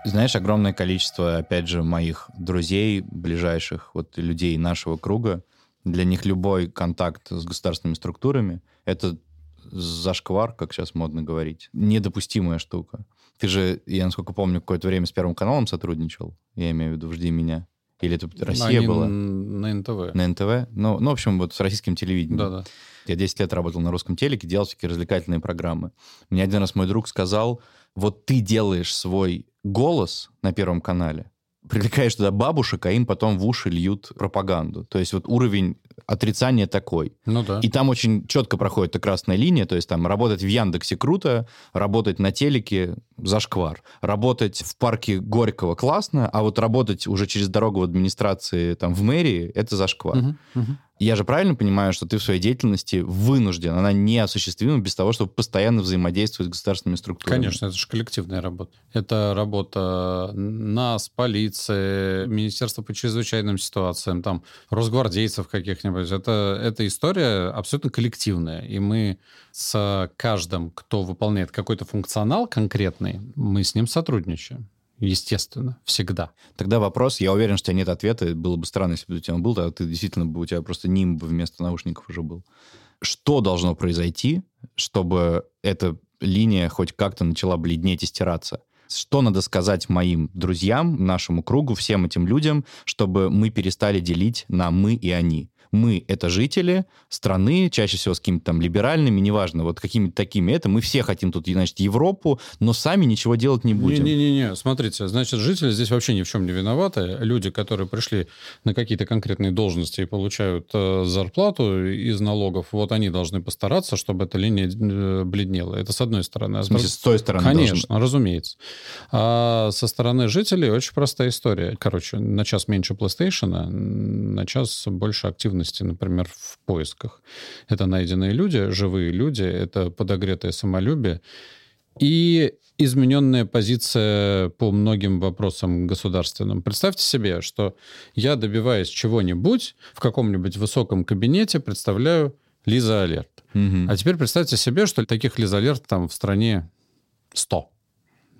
Знаешь, огромное количество, опять же, моих друзей, ближайших, вот людей нашего круга, для них любой контакт с государственными структурами — это зашквар, как сейчас модно говорить, недопустимая штука. Ты же, я насколько помню, какое-то время с Первым каналом сотрудничал, я имею в виду «Жди меня». Или это Россия Они была? На НТВ. На НТВ? Ну, ну, в общем, вот с российским телевидением. Да-да. Я 10 лет работал на русском телеке, делал всякие развлекательные программы. Мне один раз мой друг сказал, вот ты делаешь свой голос на Первом канале, привлекаешь туда бабушек, а им потом в уши льют пропаганду. То есть вот уровень отрицания такой. Ну да. И там очень четко проходит эта красная линия, то есть там работать в Яндексе круто, работать на телеке зашквар, работать в парке Горького классно, а вот работать уже через дорогу в администрации там в мэрии это зашквар. Угу, угу. Я же правильно понимаю, что ты в своей деятельности вынужден, она неосуществима без того, чтобы постоянно взаимодействовать с государственными структурами. Конечно, это же коллективная работа. Это работа нас, полиции, Министерства по чрезвычайным ситуациям, там, росгвардейцев каких-нибудь. Это, эта история абсолютно коллективная. И мы с каждым, кто выполняет какой-то функционал конкретный, мы с ним сотрудничаем. Естественно, всегда. Тогда вопрос, я уверен, что нет ответа. Было бы странно, если бы у тебя был, тогда ты действительно бы у тебя просто нимб вместо наушников уже был. Что должно произойти, чтобы эта линия хоть как-то начала бледнеть и стираться? Что надо сказать моим друзьям, нашему кругу, всем этим людям, чтобы мы перестали делить на мы и они? Мы — это жители страны, чаще всего с какими-то там либеральными, неважно, вот какими-то такими это. Мы все хотим тут, значит, Европу, но сами ничего делать не будем. Не-не-не, смотрите, значит, жители здесь вообще ни в чем не виноваты. Люди, которые пришли на какие-то конкретные должности и получают э, зарплату из налогов, вот они должны постараться, чтобы эта линия э, бледнела. Это с одной стороны. А смысле, с той стороны Конечно, должен... разумеется. А со стороны жителей очень простая история. Короче, на час меньше PlayStation, на час больше активности активности, например, в поисках. Это найденные люди, живые люди, это подогретое самолюбие и измененная позиция по многим вопросам государственным. Представьте себе, что я, добиваясь чего-нибудь в каком-нибудь высоком кабинете, представляю Лиза Алерт. Угу. А теперь представьте себе, что таких Лиза Алерт там в стране 100.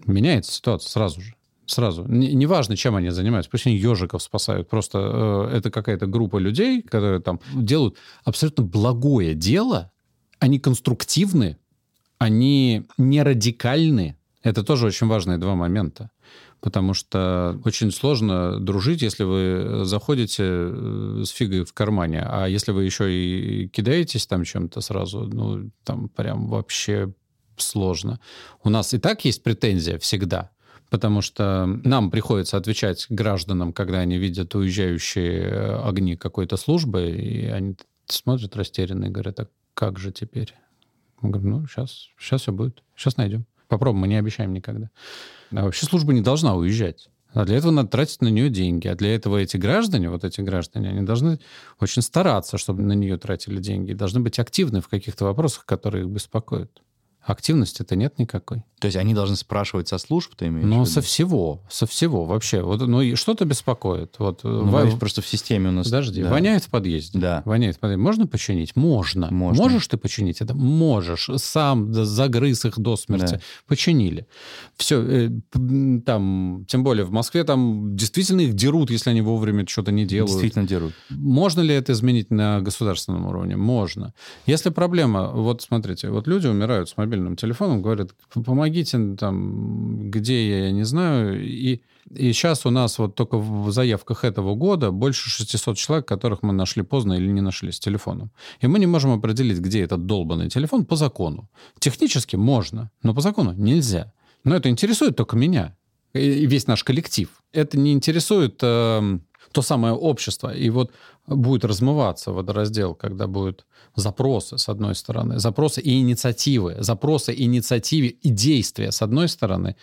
Меняется ситуация сразу же сразу. Неважно, чем они занимаются. Пусть они ежиков спасают. Просто э, это какая-то группа людей, которые там делают абсолютно благое дело. Они конструктивны, они не радикальны. Это тоже очень важные два момента. Потому что очень сложно дружить, если вы заходите э, с фигой в кармане. А если вы еще и кидаетесь там чем-то сразу, ну, там прям вообще сложно. У нас и так есть претензия всегда потому что нам приходится отвечать гражданам, когда они видят уезжающие э, огни какой-то службы, и они смотрят растерянно и говорят, а как же теперь? Мы говорим, ну, сейчас, сейчас все будет, сейчас найдем. Попробуем, мы не обещаем никогда. А вообще служба не должна уезжать. А для этого надо тратить на нее деньги. А для этого эти граждане, вот эти граждане, они должны очень стараться, чтобы на нее тратили деньги. Должны быть активны в каких-то вопросах, которые их беспокоят. Активности-то нет никакой. То есть они должны спрашивать со служб, ты имеешь Ну, со всего, со всего вообще. Вот, ну, и что-то беспокоит. Вот, ну, в... просто в системе у нас... Подожди, да. воняет в подъезде. Да. Воняет в подъезде. Можно починить? Можно. Можно. Можешь ты починить это? Можешь. Сам загрыз их до смерти. Да. Починили. Все. Э, там, тем более в Москве там действительно их дерут, если они вовремя что-то не делают. Действительно дерут. Можно ли это изменить на государственном уровне? Можно. Если проблема... Вот смотрите, вот люди умирают с мобильным мобильным телефоном, говорят, помогите там, где я, я не знаю. И, и сейчас у нас вот только в заявках этого года больше 600 человек, которых мы нашли поздно или не нашли с телефоном. И мы не можем определить, где этот долбанный телефон по закону. Технически можно, но по закону нельзя. Но это интересует только меня и весь наш коллектив. Это не интересует э, то самое общество. И вот будет размываться водораздел, когда будут запросы, с одной стороны, запросы и инициативы, запросы, инициативы и действия, с одной стороны,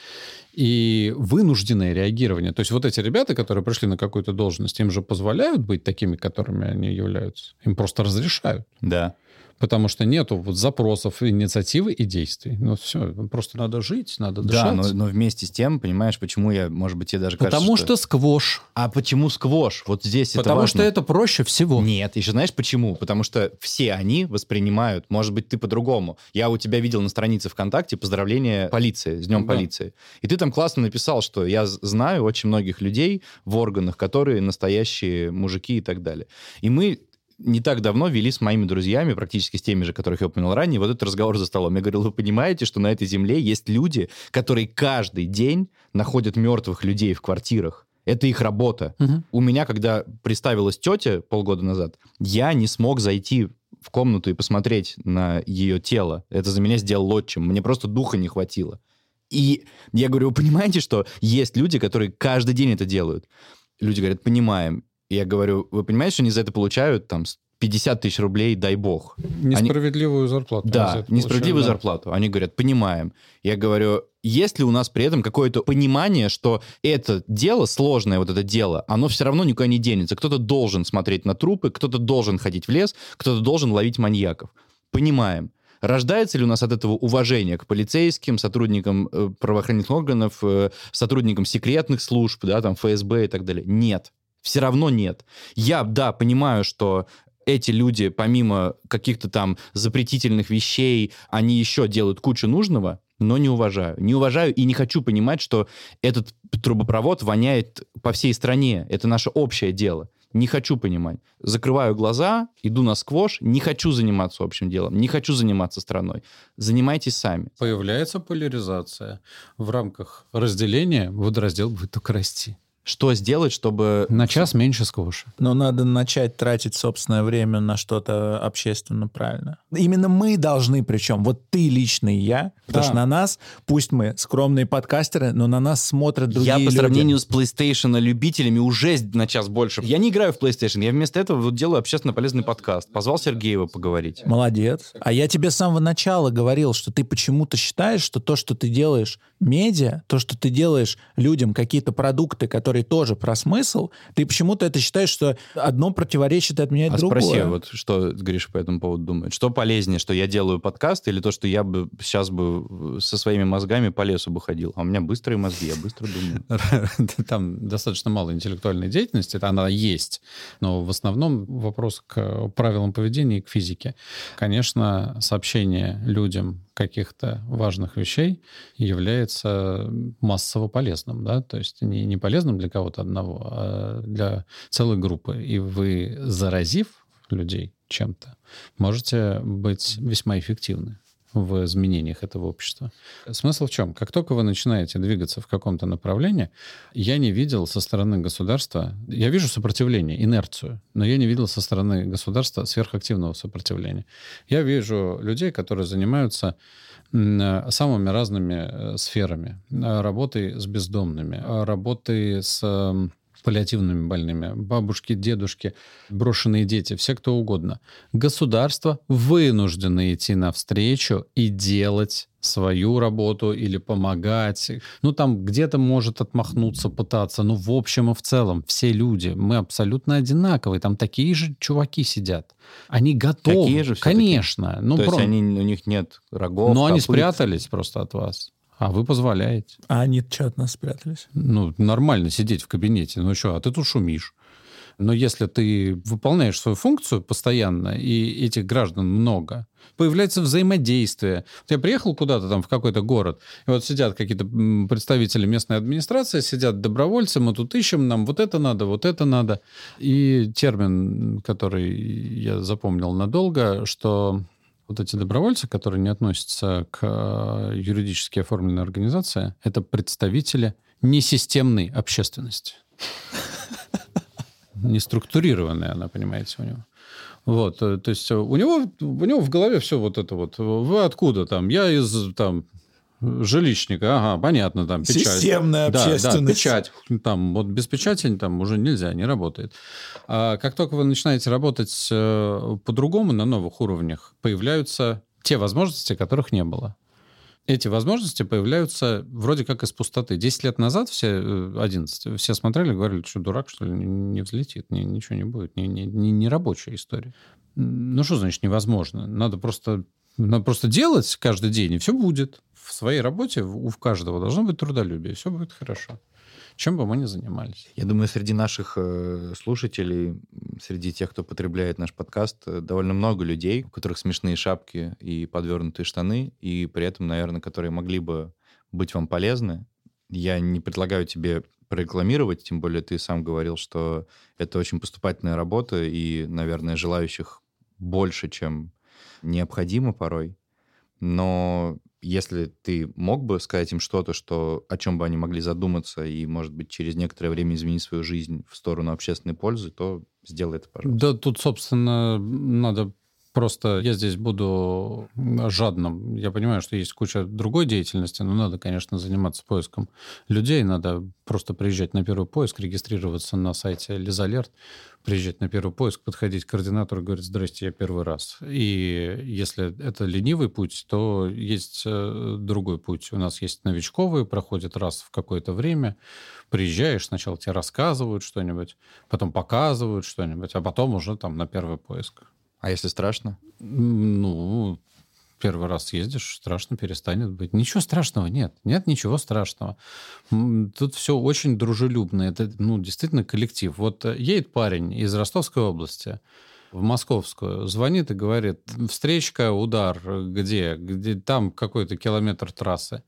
и вынужденное реагирование. То есть вот эти ребята, которые пришли на какую-то должность, им же позволяют быть такими, которыми они являются? Им просто разрешают. Да потому что нету вот запросов, инициативы и действий. Ну все, просто надо жить, надо дышать. Да, но, но вместе с тем, понимаешь, почему я, может быть, тебе даже Потому кажется, что, что сквош. А почему сквош? Вот здесь Потому это что это проще всего. Нет, еще знаешь почему? Потому что все они воспринимают, может быть, ты по-другому. Я у тебя видел на странице ВКонтакте поздравления полиции, с Днем да. полиции. И ты там классно написал, что я знаю очень многих людей в органах, которые настоящие мужики и так далее. И мы не так давно вели с моими друзьями, практически с теми же, которых я упомянул ранее, вот этот разговор за столом. Я говорил, вы понимаете, что на этой земле есть люди, которые каждый день находят мертвых людей в квартирах. Это их работа. Угу. У меня, когда приставилась тетя полгода назад, я не смог зайти в комнату и посмотреть на ее тело. Это за меня сделал отчим. Мне просто духа не хватило. И я говорю, вы понимаете, что есть люди, которые каждый день это делают? Люди говорят, понимаем. Я говорю, вы понимаете, что они за это получают там 50 тысяч рублей, дай бог. Несправедливую они... зарплату. Да, несправедливую да. зарплату. Они говорят, понимаем. Я говорю, есть ли у нас при этом какое-то понимание, что это дело, сложное вот это дело, оно все равно никуда не денется. Кто-то должен смотреть на трупы, кто-то должен ходить в лес, кто-то должен ловить маньяков. Понимаем. Рождается ли у нас от этого уважение к полицейским, сотрудникам э, правоохранительных органов, э, сотрудникам секретных служб, да, там, ФСБ и так далее? Нет все равно нет. Я, да, понимаю, что эти люди, помимо каких-то там запретительных вещей, они еще делают кучу нужного, но не уважаю. Не уважаю и не хочу понимать, что этот трубопровод воняет по всей стране. Это наше общее дело. Не хочу понимать. Закрываю глаза, иду на сквош, не хочу заниматься общим делом, не хочу заниматься страной. Занимайтесь сами. Появляется поляризация. В рамках разделения водораздел будет только расти что сделать, чтобы... На час меньше сквоша. Но надо начать тратить собственное время на что-то общественно правильно. Именно мы должны, причем, вот ты лично и я, потому да. что на нас, пусть мы скромные подкастеры, но на нас смотрят другие Я по люди. сравнению с PlayStation любителями уже на час больше. Я не играю в PlayStation, я вместо этого вот делаю общественно полезный подкаст. Позвал Сергеева поговорить. Молодец. А я тебе с самого начала говорил, что ты почему-то считаешь, что то, что ты делаешь медиа, то, что ты делаешь людям какие-то продукты, которые который тоже про смысл, ты почему-то это считаешь, что одно противоречит и отменяет а другое. спроси, вот что Гриша по этому поводу думает. Что полезнее, что я делаю подкаст или то, что я бы сейчас бы со своими мозгами по лесу бы ходил? А у меня быстрые мозги, я быстро думаю. Там достаточно мало интеллектуальной деятельности, это она есть, но в основном вопрос к правилам поведения и к физике. Конечно, сообщение людям каких-то важных вещей является массово полезным, да, то есть не, не полезным для кого-то одного, а для целой группы. И вы, заразив людей чем-то, можете быть весьма эффективны в изменениях этого общества. Смысл в чем? Как только вы начинаете двигаться в каком-то направлении, я не видел со стороны государства, я вижу сопротивление, инерцию, но я не видел со стороны государства сверхактивного сопротивления. Я вижу людей, которые занимаются самыми разными э, сферами. Работой с бездомными, работой с паллиативными больными, бабушки, дедушки, брошенные дети, все кто угодно. Государство вынуждено идти навстречу и делать свою работу или помогать. Ну, там где-то может отмахнуться, пытаться. Но в общем и в целом все люди, мы абсолютно одинаковые. Там такие же чуваки сидят. Они готовы. Такие же Конечно. Ну, То про... есть они, у них нет рогов, Но копыт. они спрятались просто от вас. А вы позволяете. А они что от нас спрятались? Ну, нормально сидеть в кабинете. Ну что, а ты тут шумишь. Но если ты выполняешь свою функцию постоянно, и этих граждан много, появляется взаимодействие. Вот я приехал куда-то там в какой-то город, и вот сидят какие-то представители местной администрации, сидят добровольцы, мы тут ищем, нам вот это надо, вот это надо. И термин, который я запомнил надолго, что вот эти добровольцы, которые не относятся к э, юридически оформленной организации, это представители несистемной общественности. Неструктурированная она, понимаете, у него. Вот, э, то есть у него, у него в голове все вот это вот. Вы откуда там? Я из там Жилищник, ага, понятно, там печать. Системная общественность. Да, да, печать. Там, вот без печати там уже нельзя, не работает. А как только вы начинаете работать э, по-другому на новых уровнях, появляются те возможности, которых не было. Эти возможности появляются вроде как из пустоты. Десять лет назад все, 11, э, все смотрели говорили, что дурак, что ли, не взлетит, ни, ничего не будет, не, не, не, не рабочая история. Ну, что значит невозможно? Надо просто, надо просто делать каждый день, и все будет в своей работе у каждого должно быть трудолюбие, все будет хорошо. Чем бы мы ни занимались. Я думаю, среди наших э, слушателей, среди тех, кто потребляет наш подкаст, э, довольно много людей, у которых смешные шапки и подвернутые штаны, и при этом, наверное, которые могли бы быть вам полезны. Я не предлагаю тебе прорекламировать, тем более ты сам говорил, что это очень поступательная работа, и, наверное, желающих больше, чем необходимо порой. Но если ты мог бы сказать им что-то, что, о чем бы они могли задуматься и, может быть, через некоторое время изменить свою жизнь в сторону общественной пользы, то сделай это, пожалуйста. Да, тут, собственно, надо Просто я здесь буду жадным. Я понимаю, что есть куча другой деятельности, но надо, конечно, заниматься поиском людей. Надо просто приезжать на первый поиск, регистрироваться на сайте Лизалерт, приезжать на первый поиск, подходить к координатору и говорить, здрасте, я первый раз. И если это ленивый путь, то есть э, другой путь. У нас есть новичковые, проходят раз в какое-то время. Приезжаешь, сначала тебе рассказывают что-нибудь, потом показывают что-нибудь, а потом уже там на первый поиск. А если страшно? Ну, первый раз съездишь, страшно перестанет быть. Ничего страшного нет. Нет ничего страшного. Тут все очень дружелюбно. Это, ну, действительно коллектив. Вот э, едет парень из Ростовской области в Московскую, звонит и говорит, встречка, удар, где? где там какой-то километр трассы.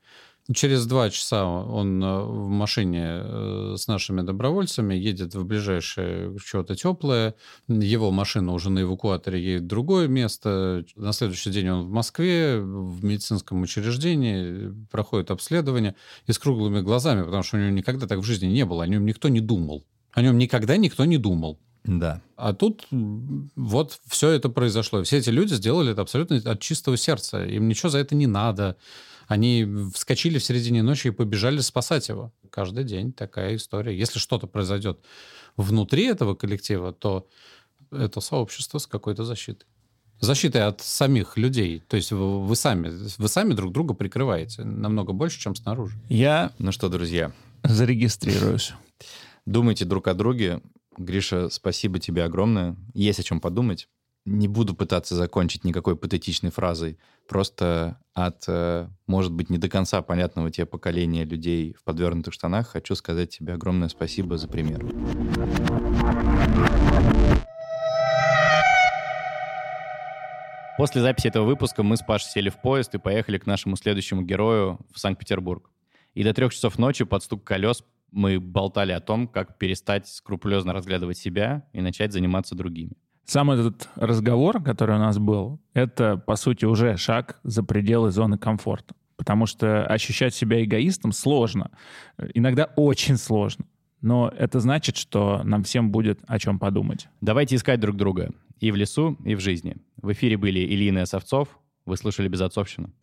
Через два часа он э, в машине э, с нашими добровольцами едет в ближайшее что-то теплое. Его машина уже на эвакуаторе едет в другое место. На следующий день он в Москве, в медицинском учреждении, проходит обследование и с круглыми глазами, потому что у него никогда так в жизни не было. О нем никто не думал. О нем никогда никто не думал. Да. А тут вот все это произошло. Все эти люди сделали это абсолютно от чистого сердца. Им ничего за это не надо. Они вскочили в середине ночи и побежали спасать его. Каждый день такая история. Если что-то произойдет внутри этого коллектива, то это сообщество с какой-то защитой. Защитой от самих людей. То есть вы сами, вы сами друг друга прикрываете намного больше, чем снаружи. Я... Ну что, друзья? Зарегистрируюсь. Думайте друг о друге. Гриша, спасибо тебе огромное. Есть о чем подумать не буду пытаться закончить никакой патетичной фразой. Просто от, э, может быть, не до конца понятного тебе поколения людей в подвернутых штанах хочу сказать тебе огромное спасибо за пример. После записи этого выпуска мы с Пашей сели в поезд и поехали к нашему следующему герою в Санкт-Петербург. И до трех часов ночи под стук колес мы болтали о том, как перестать скрупулезно разглядывать себя и начать заниматься другими. Сам этот разговор, который у нас был, это, по сути, уже шаг за пределы зоны комфорта. Потому что ощущать себя эгоистом сложно. Иногда очень сложно. Но это значит, что нам всем будет о чем подумать. Давайте искать друг друга. И в лесу, и в жизни. В эфире были Ильина Совцов. Вы слушали «Безотцовщину».